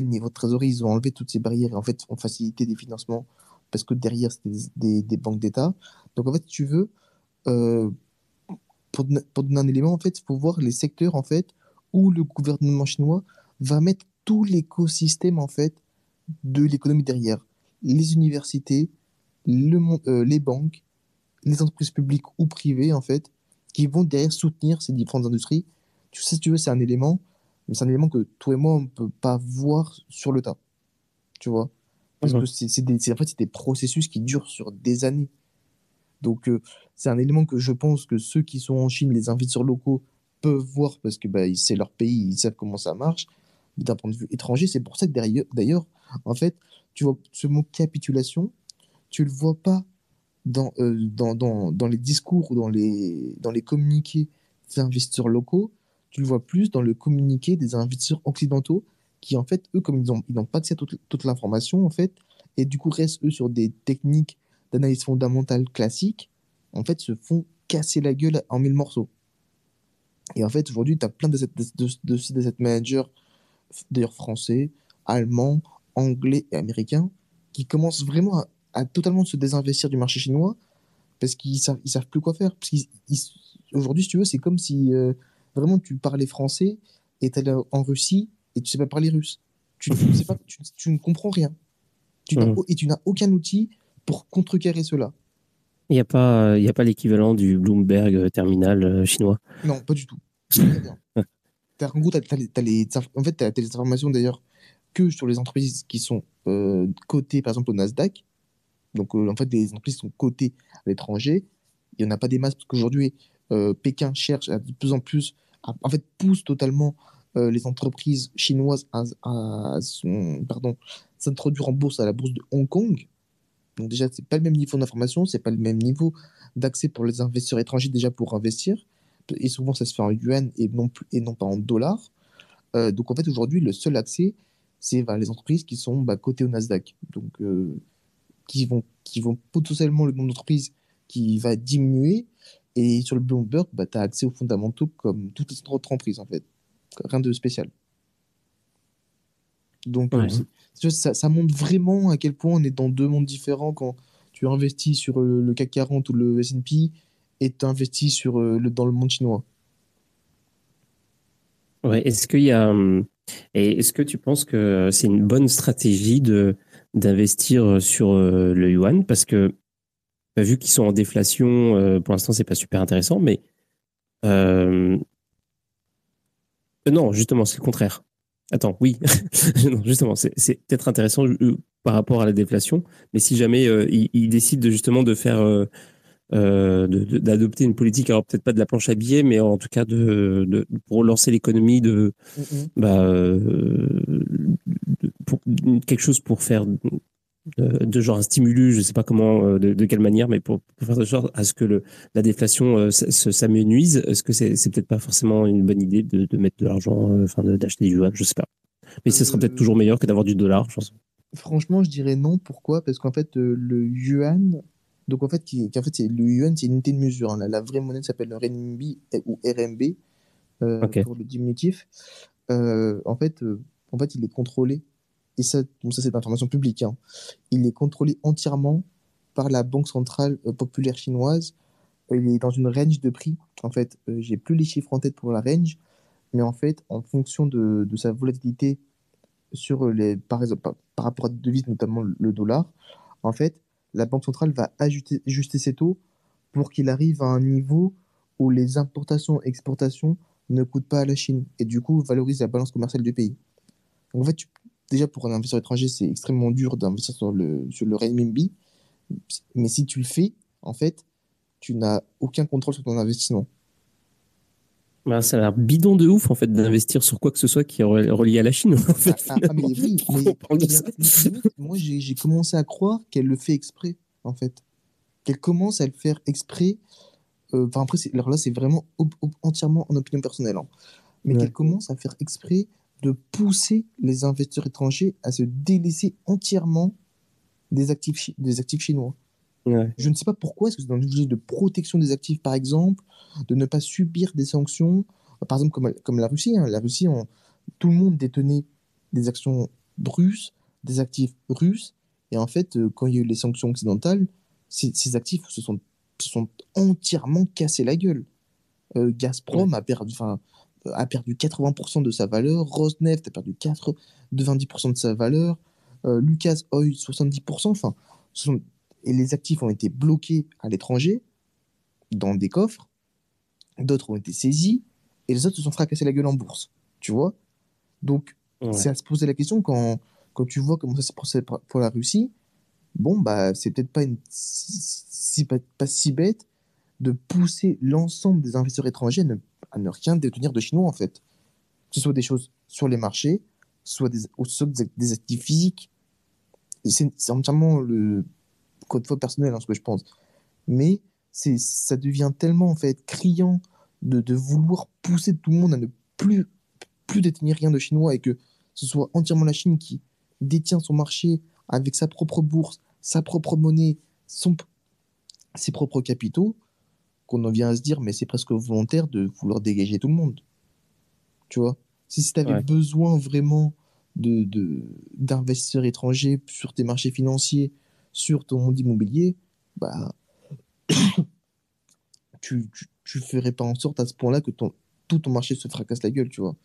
niveau de trésorerie. Ils ont enlevé toutes ces barrières et en fait ont facilité des financements parce que derrière, c'était des, banques d'État. Donc, en fait, tu veux, euh, pour, pour donner un élément, en fait, il faut voir les secteurs, en fait, où le gouvernement chinois va mettre tout l'écosystème, en fait, de l'économie derrière. Les universités, le, euh, les banques, les entreprises publiques ou privées, en fait, qui vont derrière soutenir ces différentes industries. Tu sais, si tu veux, c'est un élément, mais c'est un élément que toi et moi, on ne peut pas voir sur le tas. Tu vois? Parce Mhm. que c'est c'est des, en fait, c'est des processus qui durent sur des années. Donc, euh, c'est un élément que je pense que ceux qui sont en Chine, les investisseurs locaux, peuvent voir parce que bah, c'est leur pays, ils savent comment ça marche. Mais d'un point de vue étranger, c'est pour ça que d'ailleurs, en fait, tu vois, ce mot capitulation, tu le vois pas dans, euh, dans, dans, dans les discours ou dans les, dans les communiqués des investisseurs locaux, tu le vois plus dans le communiqué des investisseurs occidentaux qui, en fait, eux, comme ils n'ont ils n'ont pas accès à toute, l'information, en fait, et du coup restent, eux, sur des techniques d'analyse fondamentale classiques, en fait, se font casser la gueule en mille morceaux. Et en fait, aujourd'hui, tu as plein de, de, de, de, de asset managers, d'ailleurs français, allemands, anglais et américains, qui commencent vraiment à, totalement se désinvestir du marché chinois parce qu'ils savent, savent plus quoi faire. Parce qu'ils- ils- Aujourd'hui, si tu veux, c'est comme si euh, vraiment tu parlais français et tu allais en Russie et tu sais pas parler russe. Tu, ne sais pas, tu, tu ne comprends rien. Tu Mhm. Et tu n'as aucun outil pour contrecarrer cela. Il n'y a pas, il y a pas l'équivalent du Bloomberg euh, terminal euh, chinois. Non, pas du tout. En gros, t'as- t'as les- t'as les, inf- en fait, tu as des informations d'ailleurs que sur les entreprises qui sont euh, cotées, par exemple, au Nasdaq. Donc, euh, en fait, des entreprises sont cotées à l'étranger. Il n'y en a pas des masses parce qu'aujourd'hui, Pékin cherche de plus en plus, en fait, pousse totalement euh, les entreprises chinoises à, s'introduire en bourse à la bourse de Hong Kong. Donc déjà, c'est pas le même niveau d'information, c'est pas le même niveau d'accès pour les investisseurs étrangers déjà pour investir. Et souvent, ça se fait en yuan et non, plus, et non pas en dollars. Euh, donc en fait, aujourd'hui, le seul accès, c'est vers les entreprises qui sont bah, cotées au Nasdaq. Donc, euh, qui, vont, qui vont potentiellement le nombre d'entreprises qui va diminuer. Et sur le Bloomberg, bah, tu as accès aux fondamentaux comme toutes les autres entreprises, en fait. Rien de spécial. Donc, Ouais. ça, ça montre vraiment à quel point on est dans deux mondes différents quand tu investis sur euh, le CAC 40 ou le S&P et tu investis sur, euh, le, dans le monde chinois. Ouais, est-ce qu'il y a, hum, est-ce que tu penses que c'est une bonne stratégie de d'investir sur euh, le yuan? Parce que bah, vu qu'ils sont en déflation, euh, pour l'instant c'est pas super intéressant, mais euh, non, justement c'est le contraire. Attends, oui, non, justement c'est peut-être intéressant euh, par rapport à la déflation, mais si jamais euh, ils, décident de, justement de faire d'adopter une politique, alors peut-être pas de la planche à billets, mais en tout cas de, de pour relancer l'économie de bah, de- pour, quelque chose pour faire de, de genre un stimulus, je sais pas comment, euh, de, de quelle manière, mais pour, pour faire de sorte à ce que le, la déflation euh, s'amenuise. Est-ce que c'est c'est peut-être pas forcément une bonne idée de, de mettre de l'argent, euh, enfin d'acheter du yuan, je sais pas. Mais ce serait peut-être Euh, toujours meilleur que d'avoir du dollar, je pense. Franchement, je dirais non. Pourquoi? Parce qu'en fait, le yuan, donc en fait, qui, qui- en fait c'est, le yuan, c'est une unité de mesure. hein. La, la vraie monnaie s'appelle le renminbi euh, ou RMB euh, pour le diminutif. En fait, en fait, il est contrôlé. Et ça, bon, ça c'est d'information publique. hein. Il est contrôlé entièrement par la Banque centrale euh, populaire chinoise. Euh, Il est dans une range de prix. En fait, euh, j'ai plus les chiffres en tête pour la range, mais en fait, en fonction de, de sa volatilité sur les, par exemple, par rapport à des devises, notamment le dollar, en fait, la Banque centrale va ajuster, ajuster ses taux pour qu'il arrive à un niveau où les importations et exportations ne coûtent pas à la Chine et du coup valorise la balance commerciale du pays. Donc, en fait, tu- déjà pour un investisseur étranger, c'est extrêmement dur d'investir sur le, sur le renminbi, mais si tu le fais, en fait, tu n'as aucun contrôle sur ton investissement. Bah, ça a l'air bidon de ouf en fait d'investir sur quoi que ce soit qui est re- relié à la Chine. En fait, Ah, ah, mais oui, mais- mais- limite, moi j'ai commencé à croire qu'elle le fait exprès, en fait. Qu'elle commence à le faire exprès. euh, Enfin, après, alors là, c'est vraiment entièrement en opinion personnelle. hein. Mais Ouais. qu'elle commence à faire exprès de pousser les investisseurs étrangers à se délaisser entièrement des actifs, des actifs chinois. Ouais. Je ne sais pas pourquoi, est-ce que c'est dans une logique de protection des actifs, par exemple, de ne pas subir des sanctions, Par exemple, comme, comme la Russie. hein. La Russie, on- tout le monde détenait des actions russes, des actifs russes. Et en fait, euh, quand il y a eu les sanctions occidentales, ces, ces actifs se sont, se sont entièrement cassés la gueule. Euh, Gazprom a perdu, enfin, a perdu 80% de sa valeur. Rosneft a perdu 90% de sa valeur. Euh, Lucas Oil, 70%. Enfin, ce sont- et les actifs ont été bloqués à l'étranger, dans des coffres. D'autres ont été saisis. Et les autres se sont fracassés la gueule en bourse. Tu vois Donc, Ouais. c'est à se poser la question quand, quand tu vois comment ça s'est passé pour la Russie. Bon, bah, c'est peut-être pas, une, si, si- pas, pas si bête de pousser l'ensemble des investisseurs étrangers à ne, à ne rien détenir de chinois, en fait. Que ce soit des choses sur les marchés, soit des, soit des, actifs physiques. C'est entièrement le code fois personnel, hein, ce que je pense. Mais ça devient tellement, en fait, criant de, vouloir pousser tout le monde à ne plus, plus détenir rien de chinois et que ce soit entièrement la Chine qui détient son marché avec sa propre bourse, sa propre monnaie, ses propres capitaux, qu'on en vient à se dire, mais c'est presque volontaire de vouloir dégager tout le monde. Tu vois? Si, si tu avais Ouais. besoin vraiment de, de, d'investisseurs étrangers sur tes marchés financiers, sur ton monde immobilier, bah, tu, tu, tu ferais pas en sorte à ce point-là que ton, tout ton marché se fracasse la gueule, tu vois?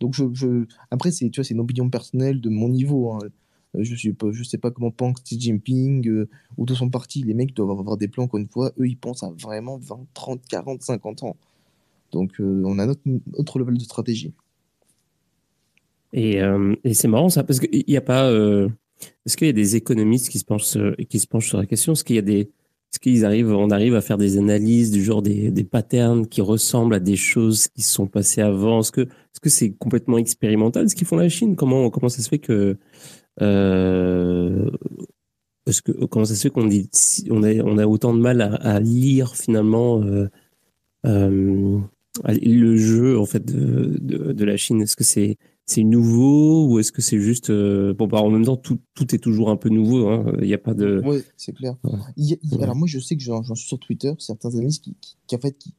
Donc, je, je... après, c'est, tu vois, c'est une opinion personnelle de mon niveau. hein. Euh, Je suis pas, sais pas comment pense Xi Jinping euh, ou de son parti. Les mecs doivent avoir des plans, encore une fois. Eux, ils pensent à vraiment 20, 30, 40, 50 ans. Donc, euh, on a notre autre level de stratégie. Et, et c'est marrant ça, parce qu'il n'y a pas. Est-ce qu'il y a des économistes qui se penchent, qui se penchent sur la question? Est-ce qu'il y a des. Est-ce qu'ils arrivent, arrive à faire des analyses du genre des, des patterns qui ressemblent à des choses qui se sont passées avant? Est-ce que est-ce que c'est complètement expérimental ce qu'ils font la Chine? Comment comment ça se fait que euh, est-ce que comment ça se fait qu'on dit on a on a autant de mal à, à lire finalement euh, euh, le jeu en fait de, de, de la Chine? Est-ce que c'est c'est nouveau ou est-ce que c'est juste bon bah en même temps tout, tout est toujours un peu nouveau hein. il n'y a pas de Ouais, c'est clair. Ouais. Il il. Alors moi, je sais que j'en suis sur Twitter, certains analystes qui, qui, qui, en fait, qui,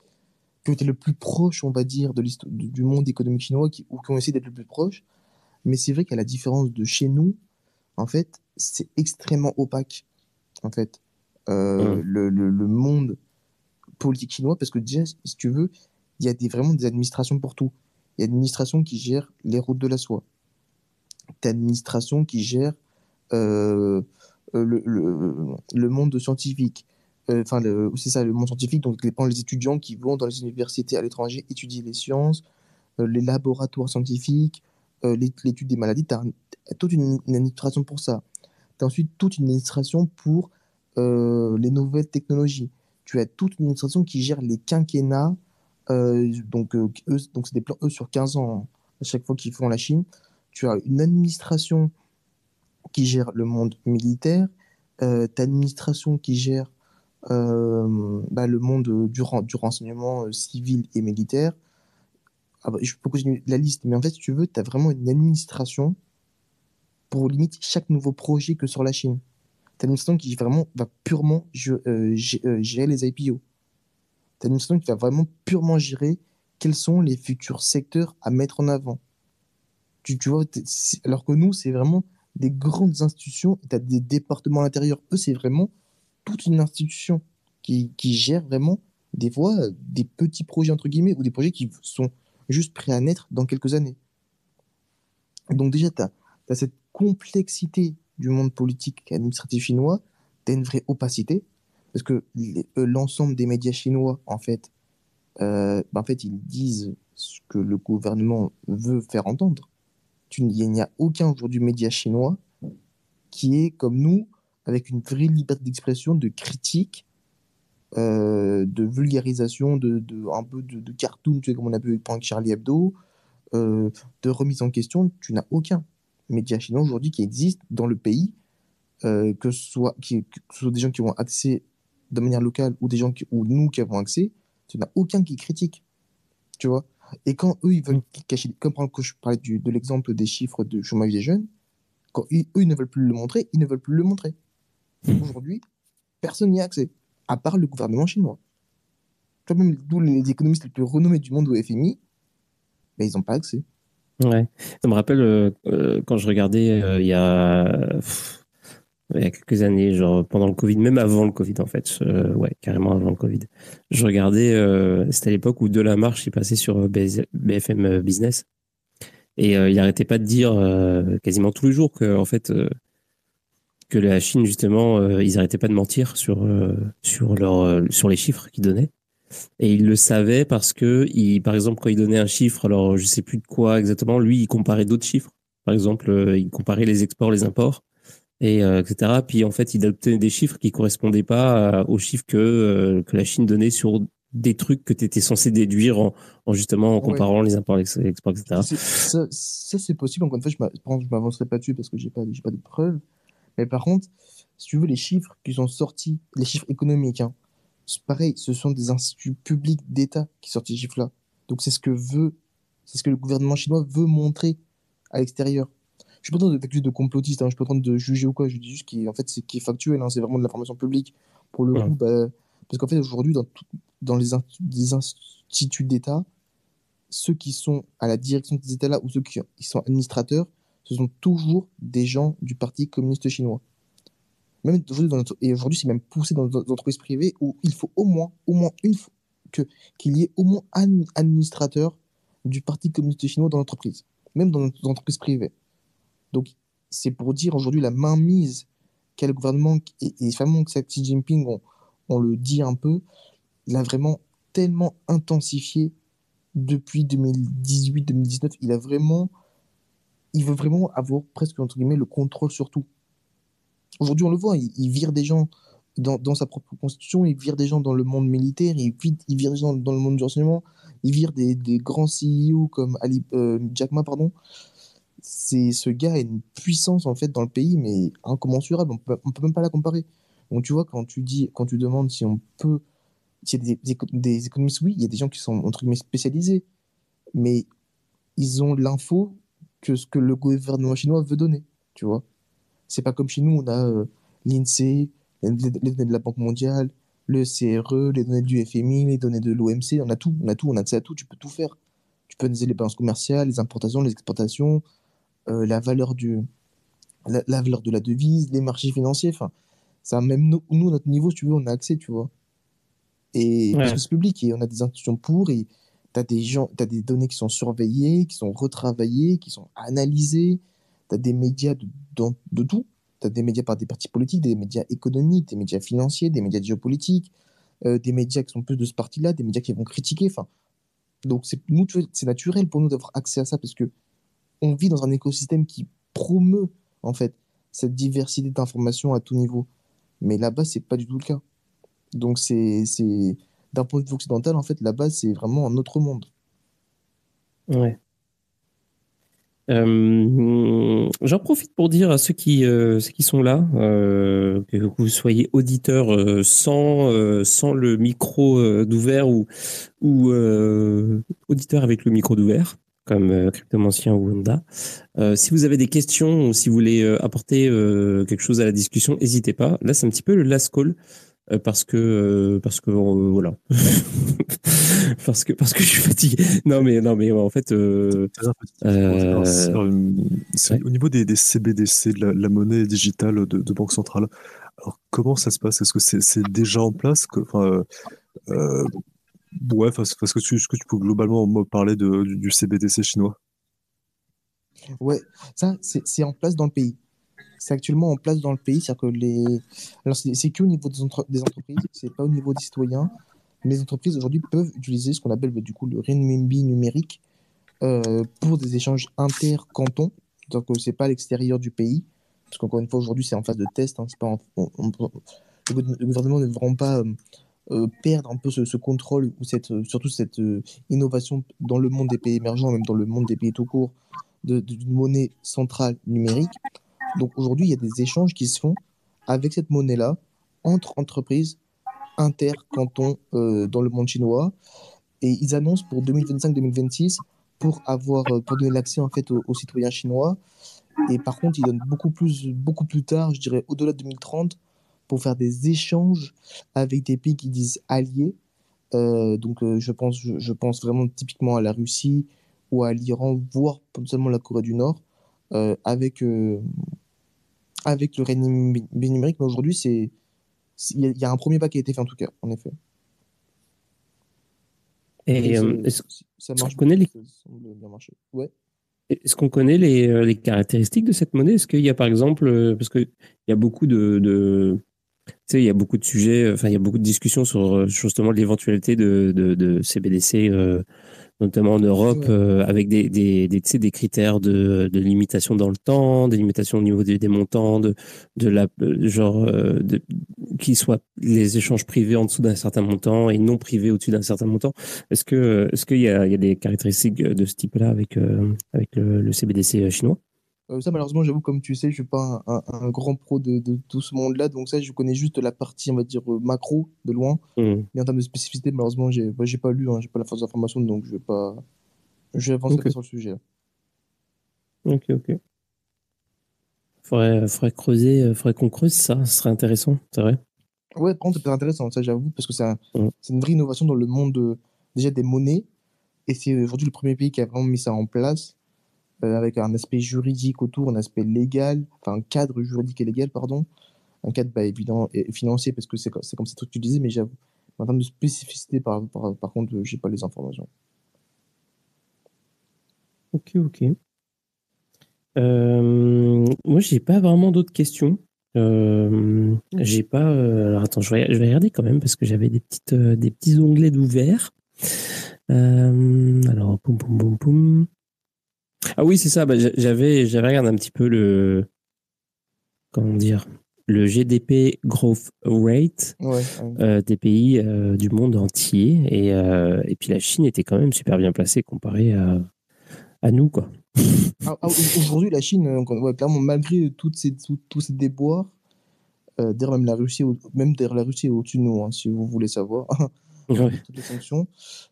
qui ont été le plus proches, on va dire, de du monde économique chinois, qui, ou qui ont essayé d'être le plus proches. Mais c'est vrai qu'à la différence de chez nous, en fait, c'est extrêmement opaque, en fait, euh, Ouais. le, le, le monde politique chinois, parce que déjà, si tu veux, il y a des, vraiment des administrations pour tout. Il y a une administration qui gère les routes de la soie. Tu as une administration qui gère euh, euh, le, le, le monde scientifique. Euh, Enfin, c'est ça, le monde scientifique, donc les, les étudiants qui vont dans les universités à l'étranger étudier les sciences, les laboratoires scientifiques, euh, l'é- l'étude des maladies. Tu as toute une, administration pour ça. Tu as ensuite toute une administration pour euh, les nouvelles technologies. Tu as toute une administration qui gère les quinquennats. euh, donc, c'est des plans, eux, sur 15 ans, à chaque fois qu'ils font la Chine. Tu as une administration qui gère le monde militaire. Euh, une administration qui gère bah, le monde du, ren- du renseignement civil et militaire. Ah bah, je peux continuer la liste, mais en fait, si tu veux, tu as vraiment une administration pour limite chaque nouveau projet que sur la Chine. Tu as une administration qui vraiment va purement euh, euh, gérer les IPO. Tu as une administration qui va vraiment purement gérer quels sont les futurs secteurs à mettre en avant. Tu, vois, alors que nous, c'est vraiment des grandes institutions, tu as des départements à l'intérieur. Eux, c'est vraiment toute une institution qui, qui gère vraiment des fois des petits projets, entre guillemets, ou des projets qui sont juste prêts à naître dans quelques années. Donc déjà, tu as, cette complexité du monde politique et administratif chinois, tu as une vraie opacité, parce que euh, l'ensemble des médias chinois, en fait, euh, bah, en fait, ils disent ce que le gouvernement veut faire entendre. Il n'y a aucun aujourd'hui média chinois qui est comme nous, avec une vraie liberté d'expression, de critique, euh, de vulgarisation, de, de- un peu de, de cartoon, tu sais, comme on a pu prendre Charlie Hebdo, euh, de remise en question. Tu n'as aucun média chinois aujourd'hui qui existe dans le pays, euh, que, ce soit, qui, que ce soit des gens qui ont accès de manière locale ou des gens qui, ou nous qui avons accès, tu n'as aucun qui critique. Tu vois Et quand eux, ils veulent cacher, comme par exemple, quand je parlais du- de l'exemple des chiffres de chômage des jeunes, quand ils- eux, ils ne veulent plus le montrer, ils ne veulent plus le montrer. Aujourd'hui, personne n'y a accès, à part le gouvernement chinois. Tu vois, même tous les économistes les plus renommés du monde au FMI, ben, ils n'ont pas accès. Ouais. Ça me rappelle euh, euh, quand je regardais euh, il y a quelques années, genre pendant le Covid, même avant le Covid en fait, ouais, carrément avant le Covid. Je regardais, c'était à l'époque où De La Marche il passait sur BFM Business et il arrêtait pas de dire quasiment tous les jours que en fait que la Chine justement, ils arrêtaient pas de mentir sur sur leur sur les chiffres qu'ils donnaient. Et il le savait parce que, il, par exemple, quand il donnait un chiffre, alors je sais plus de quoi exactement, lui, il comparait d'autres chiffres. Par exemple, euh, il comparait les exports, les imports, et euh, etc. Puis en fait, il obtenait des chiffres qui correspondaient pas aux chiffres que euh, que la Chine donnait sur des trucs que tu étais censé déduire en, justement en comparant les imports, les exports, etc. Ça, ça c'est possible. Encore une fois, je m'avancerai pas dessus parce que j'ai pas, j'ai pas de preuves. Mais par contre, si tu veux, les chiffres qui sont sortis, les chiffres économiques, hein, pareil, ce sont des instituts publics d'État qui sortent ces chiffres-là. Donc c'est ce que veut, c'est ce que le gouvernement chinois veut montrer à l'extérieur. Je suis pas en train de de complotiste, hein, je suis pas en train de juger ou quoi, je dis juste qu'il en fait, c'est qui est factuel, hein, c'est vraiment de l'information publique. Pour le coup, bah, parce qu'en fait aujourd'hui dans, dans les, instituts d'État, ceux qui sont à la direction de ces États-là ou ceux qui sont administrateurs, ce sont toujours des gens du Parti communiste chinois. Même et aujourd'hui, c'est même poussé dans les entreprises privées où il faut au moins, au moins une fois que qu'il y ait au moins un administrateur du Parti communiste chinois dans l'entreprise, même dans les entreprises privées. Donc, c'est pour dire aujourd'hui la mainmise qu'a le gouvernement et, et que Xi Jinping, on, on, le dit un peu, il a vraiment tellement intensifié depuis 2018-2019. Il a vraiment, il veut vraiment avoir presque entre guillemets le contrôle sur tout. Aujourd'hui, on le voit, il, vire des gens dans, sa propre constitution, il vire des gens dans le monde militaire, il, vire des gens dans le monde du renseignement, il vire des, grands CEO comme Ali, euh, Jack Ma, pardon. C'est, ce gars a une puissance en fait dans le pays, mais incommensurable, on peut, peut même pas la comparer. Donc tu vois, quand tu dis, quand tu demandes si on peut, s'il y a des, des, économistes, oui, il y a des gens qui sont entre guillemets spécialisés, mais ils ont l'info que ce que le gouvernement chinois veut donner, tu vois. C'est pas comme chez nous, on a euh, l'INSEE, les, données de la Banque mondiale, le CRE, les données du FMI, les données de l'OMC, on a tout, on a tout, on a accès à tout, tu peux tout faire. Tu peux analyser les balances commerciales, les importations, les exportations, euh, la valeur du la, valeur de la devise, les marchés financiers, enfin ça même nous, nous, notre niveau si tu veux on a accès tu vois et parce que c'est public et on a des institutions pour et tu as des gens as des données qui sont surveillées qui sont retravaillées qui sont analysées tu as des médias de, de, tout. Tu as des médias par des partis politiques, des médias économiques, des médias financiers, des médias géopolitiques, euh, des médias qui sont plus de ce parti-là, des médias qui vont critiquer. Enfin, donc, c'est, c'est naturel pour nous d'avoir accès à ça parce que on vit dans un écosystème qui promeut, en fait, cette diversité d'informations à tout niveau. Mais là-bas, c'est pas du tout le cas. Donc, c'est d'un point de vue occidental, en fait, là-bas, c'est vraiment un autre monde. Ouais. Euh, j'en profite pour dire à ceux qui, euh, ceux qui sont là, euh, que vous soyez auditeur sans, sans le micro d'ouvert ou, ou auditeur avec le micro d'ouvert, comme Cryptomancien ou Honda. si vous avez des questions ou si vous voulez apporter quelque chose à la discussion, n'hésitez pas. Là, c'est un petit peu le last call. Euh, parce que euh, parce que euh, voilà. Parce que parce que je suis fatigué. Non mais non mais en fait au niveau des, des CBDC de la, monnaie digitale de, banque centrale. Alors comment ça se passe? Est-ce que c'est déjà en place? Que enfin ouais parce, que tu, est-ce que tu peux globalement me parler de, du CBDC chinois. Ouais ça c'est en place dans le pays c'est actuellement en place dans le pays. C'est-à-dire que les. Alors, c'est qu'au niveau des, des entreprises, c'est pas au niveau des citoyens. Les entreprises aujourd'hui peuvent utiliser ce qu'on appelle du coup le renminbi numérique euh, pour des échanges inter-cantons. Donc, c'est pas à l'extérieur du pays. Parce qu'encore une fois, aujourd'hui, c'est en phase de test. Hein, pas le gouvernement ne veut pas euh, euh, perdre un peu ce, contrôle ou surtout cette innovation dans le monde des pays émergents, même dans le monde des pays tout court, d'une monnaie centrale numérique. Donc aujourd'hui, il y a des échanges qui se font avec cette monnaie-là entre entreprises inter-cantons euh, dans le monde chinois. Et ils annoncent pour 2025-2026 pour, avoir, euh, pour donner l'accès en fait aux, citoyens chinois. Et par contre, ils donnent beaucoup plus, beaucoup plus tard, je dirais au-delà de 2030, pour faire des échanges avec des pays qui disent alliés. Euh, donc je, pense, je, pense vraiment typiquement à la Russie ou à l'Iran, voire potentiellement la Corée du Nord, euh, avec, euh, avec le renminbi numérique. Mais aujourd'hui, c'est il y, a- il y a un premier pas qui a été fait en tout cas, en effet. Et euh, est-ce ça qu'on connaît les. Ouais. est-ce qu'on connaît les, euh, les caractéristiques de cette monnaie? Est-ce qu'il y a par exemple, euh, parce qu'il y a beaucoup de, de tu sais, il y a beaucoup de sujets, euh, enfin, il y a beaucoup de discussions sur sur justement l'éventualité de, de, de CBDC, euh, notamment en Europe, Ouais. euh, avec des, des, des, tu sais, des critères de, de limitation dans le temps, des limitations au niveau des, des montants, de, de la, euh, genre, euh, de, qui soient les échanges privés en dessous d'un certain montant et non privés au-dessus d'un certain montant. Est-ce que, est-ce qu'il y a, il y a des caractéristiques de ce type-là avec, avec le, le CBDC chinois? Euh, ça, malheureusement, j'avoue, comme tu sais, je suis pas un, un- un grand pro de, de tout ce monde-là, donc ça, je connais juste la partie, on va dire, euh, macro, de loin. Hmm. Mais en termes de spécificité, malheureusement, j'ai bah, pas lu, hein, j'ai pas la force d'information, donc je vais pas. Je vais avancer sur le sujet. Ok, ok. Faudrait, faudrait creuser, euh, faudrait qu'on creuse ça, ce serait intéressant, c'est vrai. Ouais, par contre, c'est intéressant, ça, j'avoue, parce que c'est un- Mm. c'est une vraie innovation dans le monde déjà des monnaies, et c'est aujourd'hui le premier pays qui a vraiment mis ça en place, avec un aspect juridique autour, un aspect légal, enfin un cadre juridique et légal, pardon, un cadre bah, évident et financier, parce que c'est co- c'est comme ça tu disais, mais j'avoue, en termes de spécificité, par, par, par contre, euh, j'ai pas les informations. Ok, ok. Euh, moi, j'ai pas vraiment d'autres questions. Euh, j'ai pas. euh, alors attends, je vais, je vais regarder quand même parce que j'avais des petites, euh, des petits onglets d'ouvert. Euh, alors, poum, poum, poum, poum. Ah oui, c'est ça. bah, j'a- j'avais, j'avais regardé un petit peu le, comment dire, le GDP growth rate Ouais, ouais. euh, des pays euh, du monde entier. Et, euh, et puis la Chine était quand même super bien placée comparée à, à nous, quoi. Ah, ah, au- Aujourd'hui, la Chine, ouais, clairement, malgré toutes ces, tout- tous ces déboires, d'ailleurs, même la Russie, même d'ailleurs, la Russie est au-dessus de nous, hein, si vous voulez savoir, Ouais. toutes les sanctions.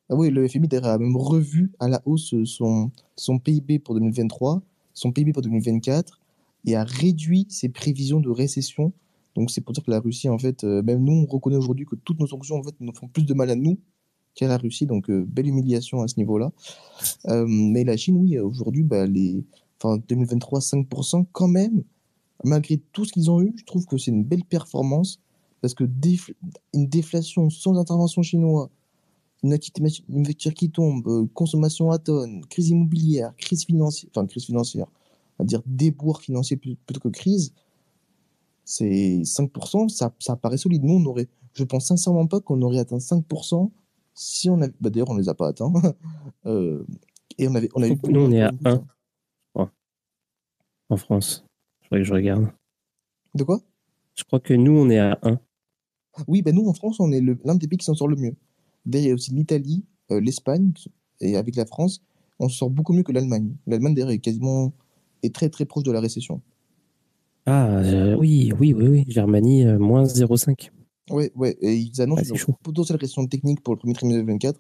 Ah oui, le FMI a même revu à la hausse son, son PIB pour 2023, son PIB pour 2024, et a réduit ses prévisions de récession. Donc, c'est pour dire que la Russie, en fait, euh, même nous, on reconnaît aujourd'hui que toutes nos sanctions, en fait, nous font plus de mal à nous qu'à la Russie. Donc, euh, belle humiliation à ce niveau-là. Euh, mais la Chine, oui, aujourd'hui, bah, les, enfin, 2023, 5% quand même, malgré tout ce qu'ils ont eu, je trouve que c'est une belle performance parce que déf- une déflation sans intervention chinoise, une activité une facture qui tombe, euh, consommation à tonnes, crise immobilière, crise financière, enfin crise financière, on va dire déboire financier plutôt que crise, c'est 5%, ça, ça paraît solide. Nous, on aurait, je pense sincèrement pas qu'on aurait atteint 5% si on avait, bah, d'ailleurs, on les a pas atteints. Euh, et on avait, on a eu Nous, on est à beaucoup de 1 temps. en France. Je crois que je regarde. De quoi? Je crois que nous, on est à 1. Oui, ben nous, en France, on est l'un des pays qui s'en sort le mieux. D'ailleurs, il y a aussi l'Italie, euh, l'Espagne, et avec la France, on se sort beaucoup mieux que l'Allemagne. L'Allemagne, d'ailleurs, est quasiment est très très proche de la récession. Ah, euh, oui, oui, oui, oui. Germanie, euh, moins 0,5. Ouais, ouais, et ils annoncent Ah, une potentielle récession technique pour le premier trimestre 2024.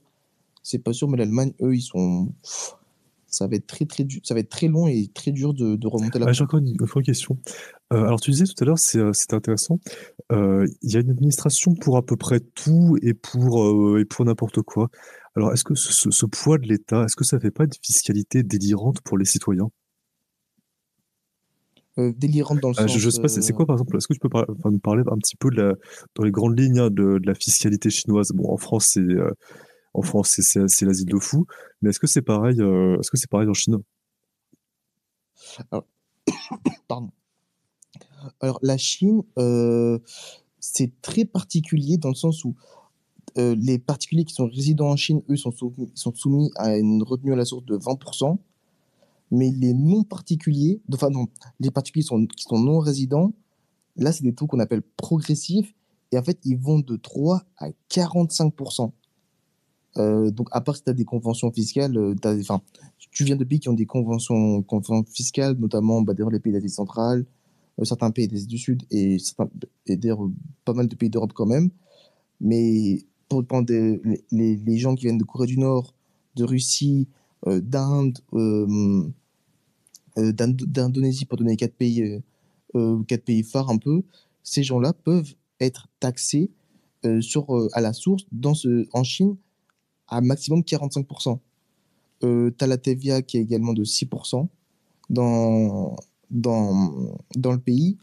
C'est pas sûr, mais l'Allemagne, eux, ils sont. pff, Ça va être très très dur, ça va être très long et très dur de, de remonter la Ah, J'ai encore une, une question. Euh, alors, tu disais tout à l'heure, c'est, euh, intéressant. euh, Il y a une administration pour à peu près tout et pour, euh, et pour n'importe quoi. Alors, est-ce que ce, ce- ce poids de l'État, est-ce que ça fait pas une fiscalité délirante pour les citoyens? délirante dans le sens. je, je sais pas, c'est quoi par exemple? Est-ce que tu peux par- enfin, nous parler un petit peu de la, dans les grandes lignes hein, de, de la fiscalité chinoise? Bon, en France, c'est en France, c'est l'asile de fou, mais est-ce que c'est pareil, euh, est-ce que c'est pareil en Chine? Pardon. Alors, la Chine, euh, c'est très particulier dans le sens où euh, les particuliers qui sont résidents en Chine, eux, sont soumis, sont soumis à une retenue à la source de 20%, mais les non-particuliers, enfin non, les particuliers sont, qui sont non résidents, là, c'est des taux qu'on appelle progressifs, et en fait, ils vont de 3 à 45%. Euh, donc, à part si tu as des conventions fiscales, euh, enfin, tu viens de pays qui ont des conventions, fiscales, notamment bah, les pays d'Asie centrale, euh, certains pays d'Asie du Sud et, certains, pas mal de pays d'Europe quand même. Mais pour prendre des- les, gens qui viennent de Corée du Nord, de Russie, d'Inde, d'Indo- d'Indonésie, pour donner quatre pays, quatre pays phares un peu, ces gens-là peuvent être taxés à la source dans en Chine à maximum 45%. Euh, tu as la TVA qui est également de 6% dans, dans, dans le pays.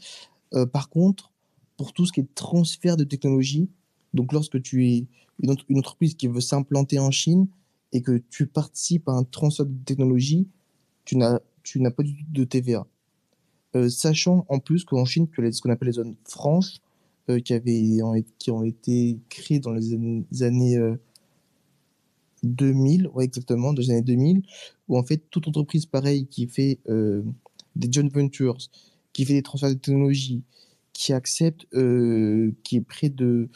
Euh, par contre, pour tout ce qui est transfert de technologie, donc lorsque tu es une, entreprise qui veut s'implanter en Chine et que tu participes à un transfert de technologie, tu n'as tu pas du tout de TVA. Euh, sachant en plus qu'en Chine, que ce qu'on appelle les zones franches, euh, qui, avaient, qui ont été créées dans les années, 2000, euh, ouais, exactement, les années 2000, où en fait, toute entreprise pareille qui fait des joint ventures, qui fait des transferts de technologie, qui accepte, qui est près de,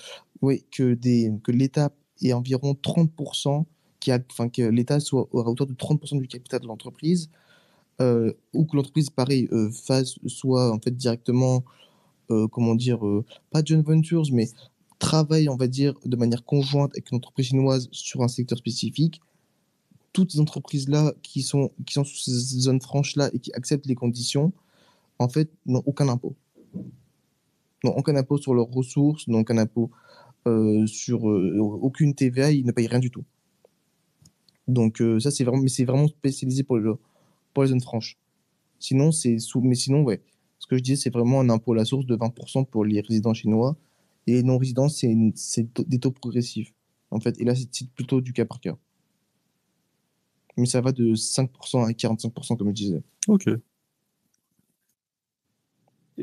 ouais, que, des, l'État ait environ 30%, qui a, enfin, que l'État soit à hauteur de 30% du capital de l'entreprise, euh, ou que l'entreprise, pareil, euh, fasse soit en fait directement, euh, comment dire, pas joint ventures, mais travaille, on va dire, de manière conjointe avec une entreprise chinoise sur un secteur spécifique, toutes ces entreprises-là qui sont, qui sont sous ces zones franches-là et qui acceptent les conditions, en fait, n'ont aucun impôt. N'ont aucun impôt sur leurs ressources, n'ont aucun impôt sur aucune TVA, ils ne payent rien du tout. Donc ça, c'est vraiment, vraiment spécialisé pour les zones franches. Sinon, c'est sous... Mais sinon, ouais, ce que je disais, c'est vraiment un impôt à la source de 20% pour les résidents chinois. Et les non-résidents, c'est des taux progressifs. En fait, et là, c'est plutôt du cas par cas. Mais ça va de 5% à 45%, comme je disais. Ok.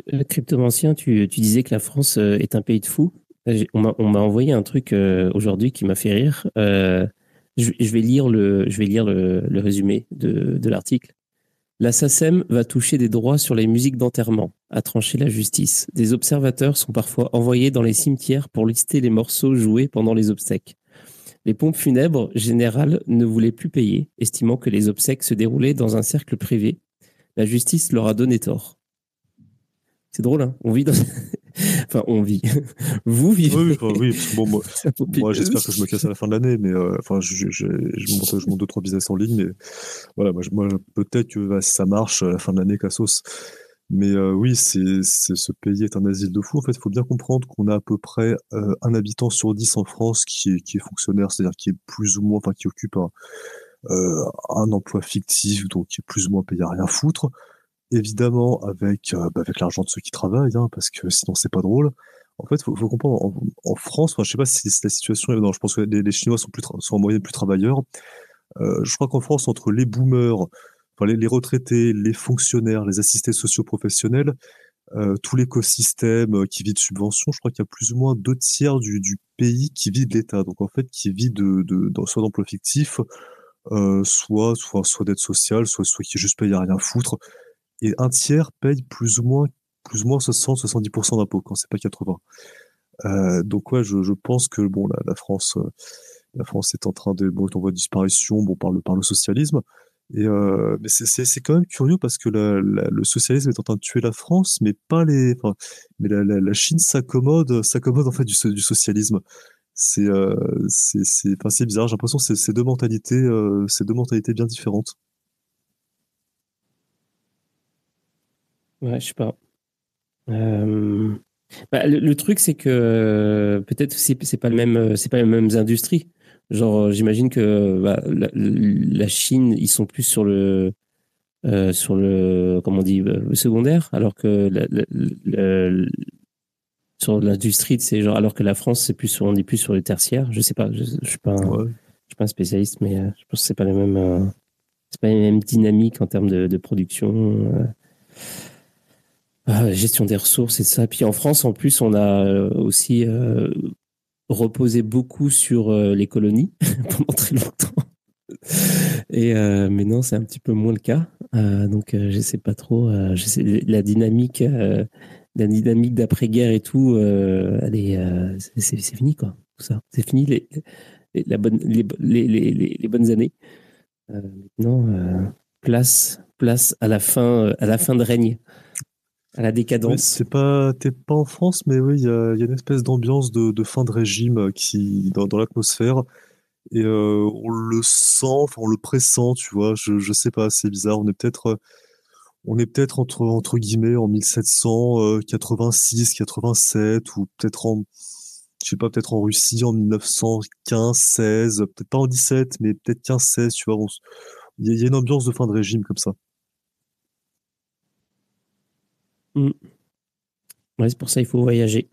Le cryptomancien, tu, tu disais que la France euh, est un pays de fous. On m'a envoyé un truc euh, aujourd'hui qui m'a fait rire. Euh, je, vais lire le, je vais lire le, le résumé de, de l'article. La SACEM va toucher des droits sur les musiques d'enterrement, a tranché la justice. Des observateurs sont parfois envoyés dans les cimetières pour lister les morceaux joués pendant les obsèques. Les pompes funèbres générales ne voulaient plus payer, estimant que les obsèques se déroulaient dans un cercle privé. La justice leur a donné tort. C'est drôle, hein On vit dans... enfin, on vit. Vous vivez. Oui, oui bon, moi, moi j'espère que je me casse à la fin de l'année, mais euh, enfin, je, je, je, monte, je monte deux, trois business en ligne, mais voilà, moi, moi peut-être que bah, ça marche à la fin de l'année, Cassos. Mais euh, oui, c'est, ce pays est un asile de fous. En fait, il faut bien comprendre qu'on a à peu près euh, un habitant sur dix en France qui est, qui est fonctionnaire, c'est-à-dire qui est plus ou moins, enfin, qui occupe un, un emploi fictif, donc qui est plus ou moins payé à rien foutre évidemment avec, euh, bah, avec l'argent de ceux qui travaillent, hein, parce que sinon c'est pas drôle. En fait, faut, faut comprendre, en, en France, je sais pas si la situation non, je pense que les, les Chinois sont, plus sont en moyenne plus travailleurs. Euh, je crois qu'en France, entre les boomers, enfin, les, les, retraités, les fonctionnaires, les assistés sociaux professionnels, euh, tout l'écosystème euh, qui vit de subventions, je crois qu'il y a plus ou moins deux tiers du, du pays qui vit de l'État. Donc en fait, qui vit de, de, de soit d'emplois fictifs, euh, soit, soit, soit d'aide sociale, soit, soit qui juste payé à rien foutre et un tiers paye plus ou moins plus ou moins 60-70% d'impôts quand c'est pas 80. Euh, donc ouais, je, je, pense que bon, la, la, France, euh, la France est en train de, bon, on voit disparition, bon, par le par le socialisme. Et euh, mais c'est quand même curieux parce que la, la, le socialisme est en train de tuer la France, mais pas les, enfin, mais la, la, Chine s'accommode, s'accommode en fait du, du socialisme. C'est euh, c'est enfin, c'est bizarre. J'ai l'impression que c'est deux mentalités, euh, c'est deux mentalités bien différentes. Ouais, je sais pas. Euh, bah, le, truc, c'est que peut-être c'est c'est pas le même, c'est pas les mêmes industries. Genre, j'imagine que bah, la, la, Chine, ils sont plus sur le euh, sur le comment on dit le secondaire, alors que la, sur l'industrie, c'est genre alors que la France, c'est plus sur, on est plus sur le tertiaire. Je sais pas, je, je suis pas, un, je suis pas un spécialiste, mais euh, je pense que c'est pas les mêmes, euh, c'est pas les mêmes dynamiques en termes de, de production. Euh. Ah, gestion des ressources et ça. Puis en France, en plus, on a euh, aussi euh, reposé beaucoup sur euh, les colonies pendant très longtemps. Et euh, maintenant, c'est un petit peu moins le cas. Donc, je sais pas trop. je sais, la dynamique, la dynamique d'après-guerre et tout, c'est, fini quoi. Ça, c'est fini les, les, les bonnes années. maintenant, place, place à la fin, à la fin de règne à la décadence. c'est pas, t'es pas en France, mais oui, il y a, y a, une espèce d'ambiance de, de, fin de régime euh, qui dans, dans l'atmosphère et euh, on le sent, enfin on le pressent, tu vois. Je, je sais pas, c'est bizarre. On est peut-être, euh, on est peut-être entre entre guillemets en 1786, 87 ou peut-être en je sais pas, peut-être en Russie en 1915, 16, peut-être pas en 17, mais peut-être 15, 16, tu vois. Il y, a une ambiance de fin de régime comme ça. Mm. Ouais, c'est pour ça qu'il faut voyager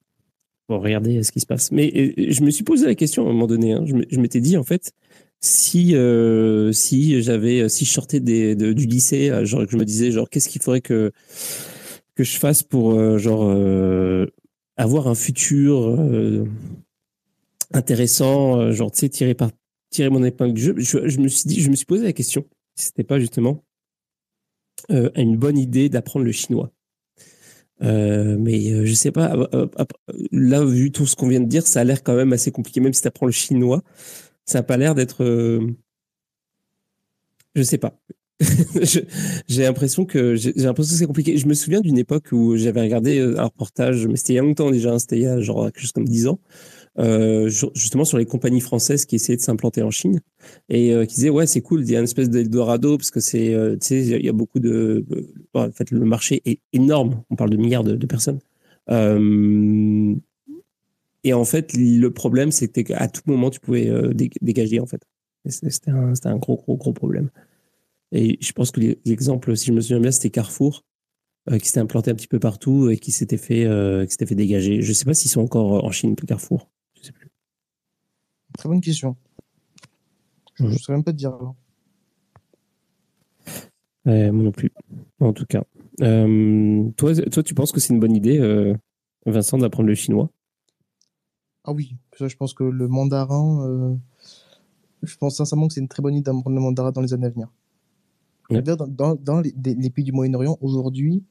pour regarder ce qui se passe. Mais je me suis posé la question à un moment donné. Hein. Je m'étais dit, en fait, si, euh, si j'avais, si je sortais du lycée, euh, genre, je me disais, genre, qu'est-ce qu'il faudrait que, que je fasse pour, euh, genre, avoir un futur intéressant, genre, tu sais, tirer, tirer mon épingle du jeu. Je, me suis dit, je me suis posé la question si c'était pas justement une bonne idée d'apprendre le chinois. Euh, mais euh, je sais pas. Euh, là, vu tout ce qu'on vient de dire, ça a l'air quand même assez compliqué. Même si tu apprends le chinois, ça n'a pas l'air d'être. Je sais pas. j'ai l'impression que j'ai l'impression que c'est compliqué. Je me souviens d'une époque où j'avais regardé un reportage, mais c'était il y a longtemps déjà, hein, c'était il y a genre quelque chose comme 10 ans, euh, justement sur les compagnies françaises qui essayaient de s'implanter en Chine et euh, qui disaient ouais c'est cool il y a une espèce d'Eldorado parce que c'est euh, tu sais il y a beaucoup de en fait le marché est énorme on parle de milliards de, personnes et en fait le problème c'était qu'à tout moment tu pouvais dégager en fait c'était un, gros gros gros problème et je pense que l'exemple si je me souviens bien c'était Carrefour qui s'était implanté un petit peu partout et qui s'était fait, qui s'était fait dégager. Je ne sais pas s'ils sont encore en Chine, Carrefour. Très bonne question. Je ne mhm. saurais même pas te dire. moi non plus. En tout cas. Euh, toi, toi, tu penses que c'est une bonne idée, euh, Vincent, d'apprendre le chinois? Ah oui. Je pense que le mandarin, euh, je pense sincèrement que c'est une très bonne idée d'apprendre le mandarin dans les années à venir. Dans, les, les, pays du Moyen-Orient, aujourd'hui,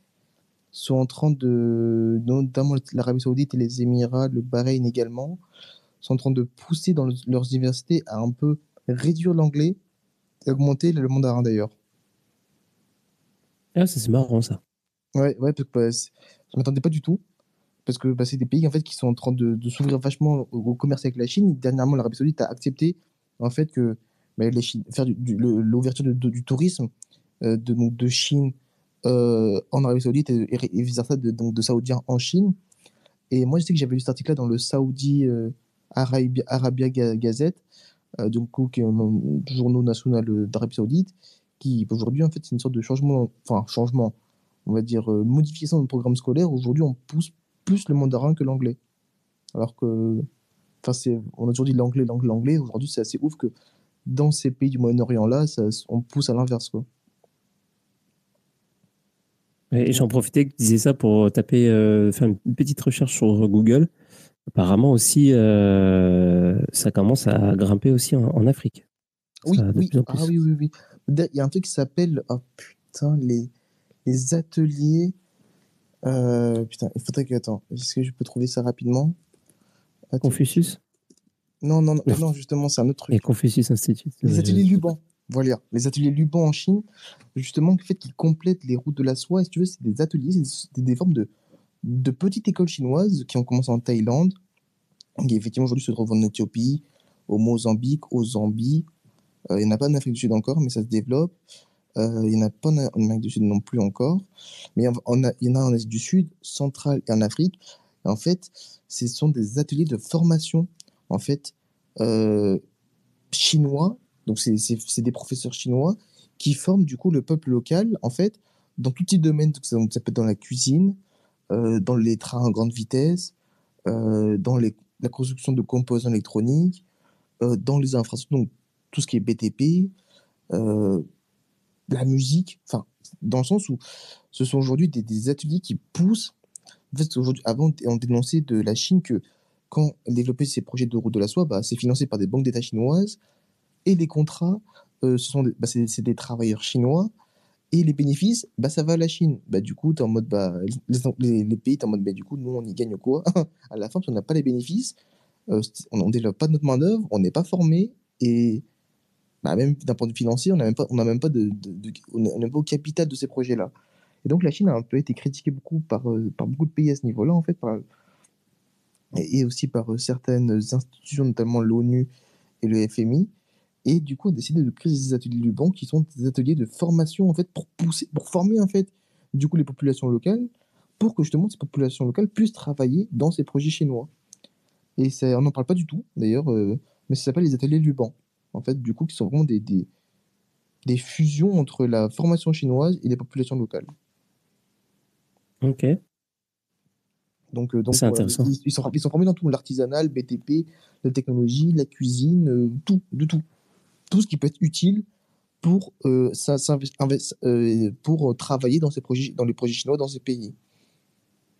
sont en train de, notamment l'Arabie Saoudite et les Émirats, le Bahreïn également, sont en train de pousser dans leurs universités à un peu réduire l'anglais et augmenter le mandarin d'ailleurs. Ah, c'est marrant ça. Ouais, ouais, parce que bah, je m'attendais pas du tout. Parce que bah, c'est des pays en fait, qui sont en train de, de s'ouvrir vachement au, commerce avec la Chine. Dernièrement, l'Arabie Saoudite a accepté en fait que bah, les Chine, faire l'ouverture du tourisme euh, de, de Chine euh, en Arabie Saoudite et, de, donc, de Saoudiens en Chine. Et moi, je sais que j'avais lu cet article-là dans le Saudi, euh, Arabia, Gazette, euh, donc, qui est un journal national d'Arabie Saoudite, qui aujourd'hui, en fait, c'est une sorte de changement, enfin, changement, on va dire, euh, modification de programme scolaire. Aujourd'hui, on pousse plus le mandarin que l'anglais. Alors que, enfin, on a toujours dit l'anglais, l'anglais, l'anglais. Aujourd'hui, c'est assez ouf que dans ces pays du Moyen-Orient-là, on pousse à l'inverse, quoi. Et j'en profitais tu disais ça pour taper, euh, faire une petite recherche sur Google. Apparemment aussi, euh, ça commence à grimper aussi en, Afrique. Oui, oui. Ah, oui, oui, oui. Il y a un truc qui s'appelle, oh putain, les, les ateliers. Euh, putain, il faudrait que. Attends, est-ce que je peux trouver ça rapidement? Confucius? Non, non, non, non, justement, c'est un autre truc. Et Confucius Institute. Les ateliers Luban. Voilà, les ateliers Luban en Chine, justement, le fait qu'ils complètent les routes de la soie, si tu veux, c'est des ateliers, c'est des formes de, de petites écoles chinoises qui ont commencé en Thaïlande, qui effectivement aujourd'hui se trouvent en Éthiopie, au Mozambique, au Zambie. Euh, il n'y en a pas en Afrique du Sud encore, mais ça se développe. Euh, il n'y en a pas en Amérique du Sud non plus encore. Mais il y en a en Asie du Sud, centrale et en Afrique. en fait, ce sont des ateliers de formation en fait, euh, chinois. Donc, c'est des professeurs chinois qui forment du coup le peuple local, en fait, dans tout type de domaine. Ça, ça peut être dans la cuisine, dans les trains à grande vitesse, euh, dans la construction de composants électroniques, euh, dans les infrastructures, donc tout ce qui est BTP, la musique, enfin, dans le sens où ce sont aujourd'hui des, ateliers qui poussent. En fait, aujourd'hui, avant, on dénonçait de la Chine que quand elle développait ses projets de route de la soie, bah, c'est financé par des banques d'État chinoises et les contrats, ce sont bah, c'est des travailleurs chinois et les bénéfices, bah, ça va à la Chine. Bah, du coup, tu en mode, bah, les, pays, tu en mode, bah, du coup, nous, on y gagne quoi? À la fin, si on n'a pas les bénéfices, euh, on ne développe pas notre main-d'œuvre, on n'est pas formé, et bah, même d'un point de vue financier, on n'a même pas, on même pas de, on n'est pas au capital de ces projets-là. Et donc, la Chine a un peu été critiquée beaucoup par, euh, par beaucoup de pays à ce niveau-là, en fait, et aussi par euh, certaines institutions, notamment l'ONU et le FMI, et du coup, on a décidé de créer ces ateliers du banc qui sont des ateliers de formation en fait pour pousser, pour former en fait du coup les populations locales pour que justement ces populations locales puissent travailler dans ces projets chinois. Et ça, on n'en parle pas du tout, d'ailleurs, euh, mais ça s'appelle les ateliers Luban. En fait, du coup, qui sont vraiment des, des, des fusions entre la formation chinoise et les populations locales. Ok. Donc, euh, donc voilà, intéressant. ils, ils sont, ils sont formés dans tout, l'artisanal, BTP, la technologie, la cuisine, euh, tout, de tout. Tout ce qui peut être utile pour, euh, euh, pour euh, travailler dans, ces projets, dans les projets chinois dans ces pays.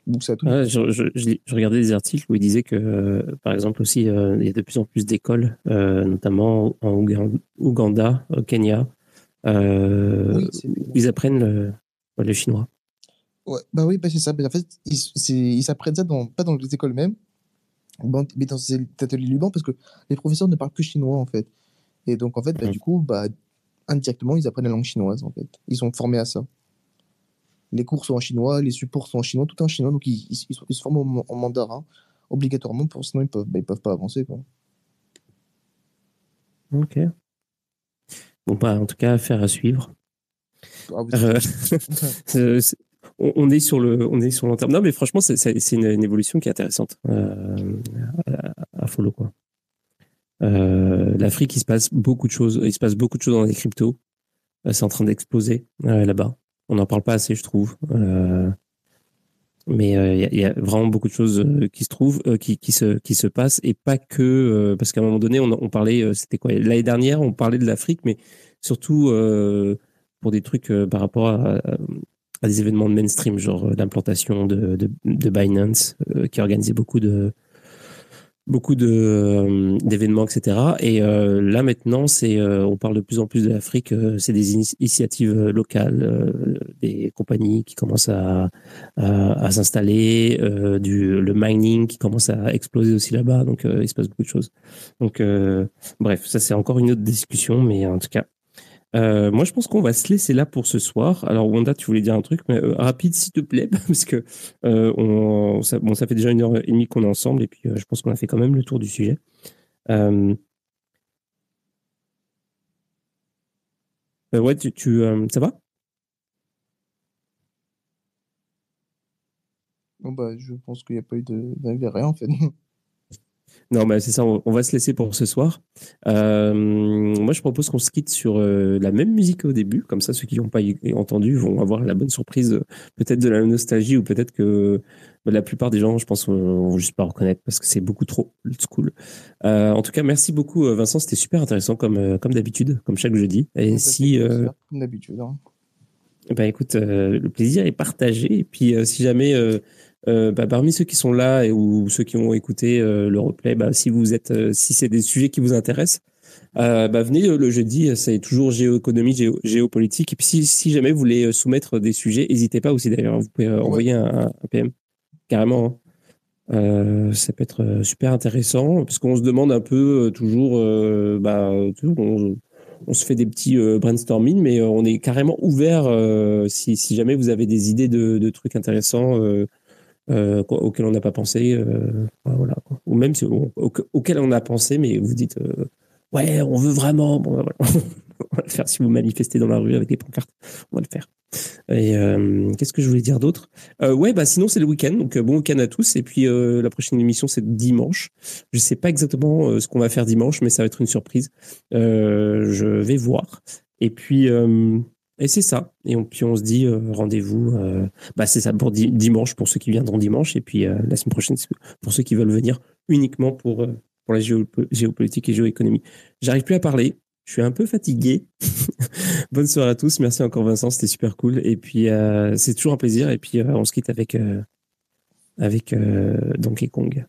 Donc, ça je, regardais des articles où ils disaient que, euh, par exemple, aussi, il y a de plus en plus d'écoles, notamment en Ougan- Ouganda, au Kenya, Oui, où ils apprennent le, le chinois. Ouais, bah oui, bah c'est ça. Mais en fait, ils s'apprennent ça dans, pas dans les écoles mêmes, mais dans ces ateliers Luban, parce que les professeurs ne parlent que chinois, en fait. Et donc, en fait, bah, du coup, bah, indirectement, ils apprennent la langue chinoise, en fait. Ils sont formés à ça. Les cours sont en chinois, les supports sont en chinois, tout est en chinois, donc ils, ils, ils, sont- ils se forment en, en mandarin, obligatoirement, pour, sinon ils peuvent, bah, ils peuvent pas avancer, quoi. Ok. Bon, bah, en tout cas, affaire à suivre. Ah, Euh, Euh, on, est sur le, on est sur long terme. Non, mais franchement, c'est c'est- c'est une, une évolution qui est intéressante euh, à, à follow quoi. Euh, L'Afrique, il se passe beaucoup de choses. Il se passe beaucoup de choses dans les cryptos. Euh, c'est en train d'exploser euh, là-bas. On n'en parle pas assez, je trouve. Mais il y, a- vraiment beaucoup de choses qui se trouvent, qui, se qui se passent et pas que parce qu'à un moment donné, on, parlait, c'était quoi? L'année dernière, on parlait de l'Afrique, mais surtout pour des trucs par rapport à, des événements de mainstream, genre l'implantation de, de, de Binance, qui organisait beaucoup de beaucoup de euh, d'événements, etc. Et euh, là maintenant, c'est euh, on parle de plus en plus de l'Afrique. euh, c'est des ini- initiatives euh, locales, des compagnies qui commencent à à, à s'installer, du le mining qui commence à exploser aussi là-bas. Donc il se passe beaucoup de choses. Donc bref, ça c'est encore une autre discussion, mais en tout cas. Euh, moi, je pense qu'on va se laisser là pour ce soir. Alors, Wanda, tu voulais dire un truc, mais euh, rapide, s'il te plaît, parce que euh, ça, bon, ça fait déjà une heure et demie qu'on est ensemble, et puis je pense qu'on a fait quand même le tour du sujet. Ouais, tu, ça va? Bon, bah, je pense qu'il n'y a pas eu de, rien, en fait. Non, bah, c'est ça, on, on va se laisser pour ce soir. Euh, moi, je propose qu'on se quitte sur euh, la même musique qu'au début, comme ça, ceux qui n'ont pas entendu vont avoir la bonne surprise, euh, peut-être de la nostalgie, ou peut-être que bah, la plupart des gens, je pense, vont vont juste pas reconnaître parce que c'est beaucoup trop old school. Euh, en tout cas, merci beaucoup, Vincent, c'était super intéressant comme, comme d'habitude, comme chaque jeudi. Et bah, si, Comme d'habitude. hein. bah écoute, euh, le plaisir est partagé. Et puis, si jamais, euh, bah, parmi ceux qui sont là et ou ceux qui ont écouté euh, le replay, bah, si vous êtes, euh, si c'est des sujets qui vous intéressent, bah, venez le jeudi. C'est toujours géoéconomie, géo- géopolitique. Et puis, si, si jamais vous voulez soumettre des sujets, n'hésitez pas aussi d'ailleurs. Vous pouvez Ouais. envoyer un, un PM carrément. hein. Euh, ça peut être super intéressant parce qu'on se demande un peu euh, toujours, euh, bah, on, on se fait des petits brainstorming, mais on est carrément ouvert si, si jamais vous avez des idées de, de trucs intéressants euh, auxquels on n'a pas pensé, euh, voilà, ou même si, au- au- auxquels on a pensé, mais vous dites euh, ouais, on veut vraiment, on va le faire si vous manifestez dans la rue avec des pancartes, on va le faire. Et euh, qu'est-ce que je voulais dire d'autre? Ouais, bah sinon c'est le week-end, donc bon week-end à tous. Et puis la prochaine émission c'est dimanche. Je sais pas exactement ce qu'on va faire dimanche, mais ça va être une surprise. Je vais voir. Et puis et c'est ça. Et puis on se dit euh, rendez-vous. euh, bah c'est ça pour di- dimanche pour ceux qui viendront dimanche. Et puis euh, la semaine prochaine pour ceux qui veulent venir uniquement pour pour la géopo- géopolitique et géoéconomie. J'arrive plus à parler. Je suis un peu fatigué. Bonne soirée à tous. Merci encore Vincent, c'était super cool. Et puis c'est toujours un plaisir. Et puis on se quitte avec avec Donkey Kong.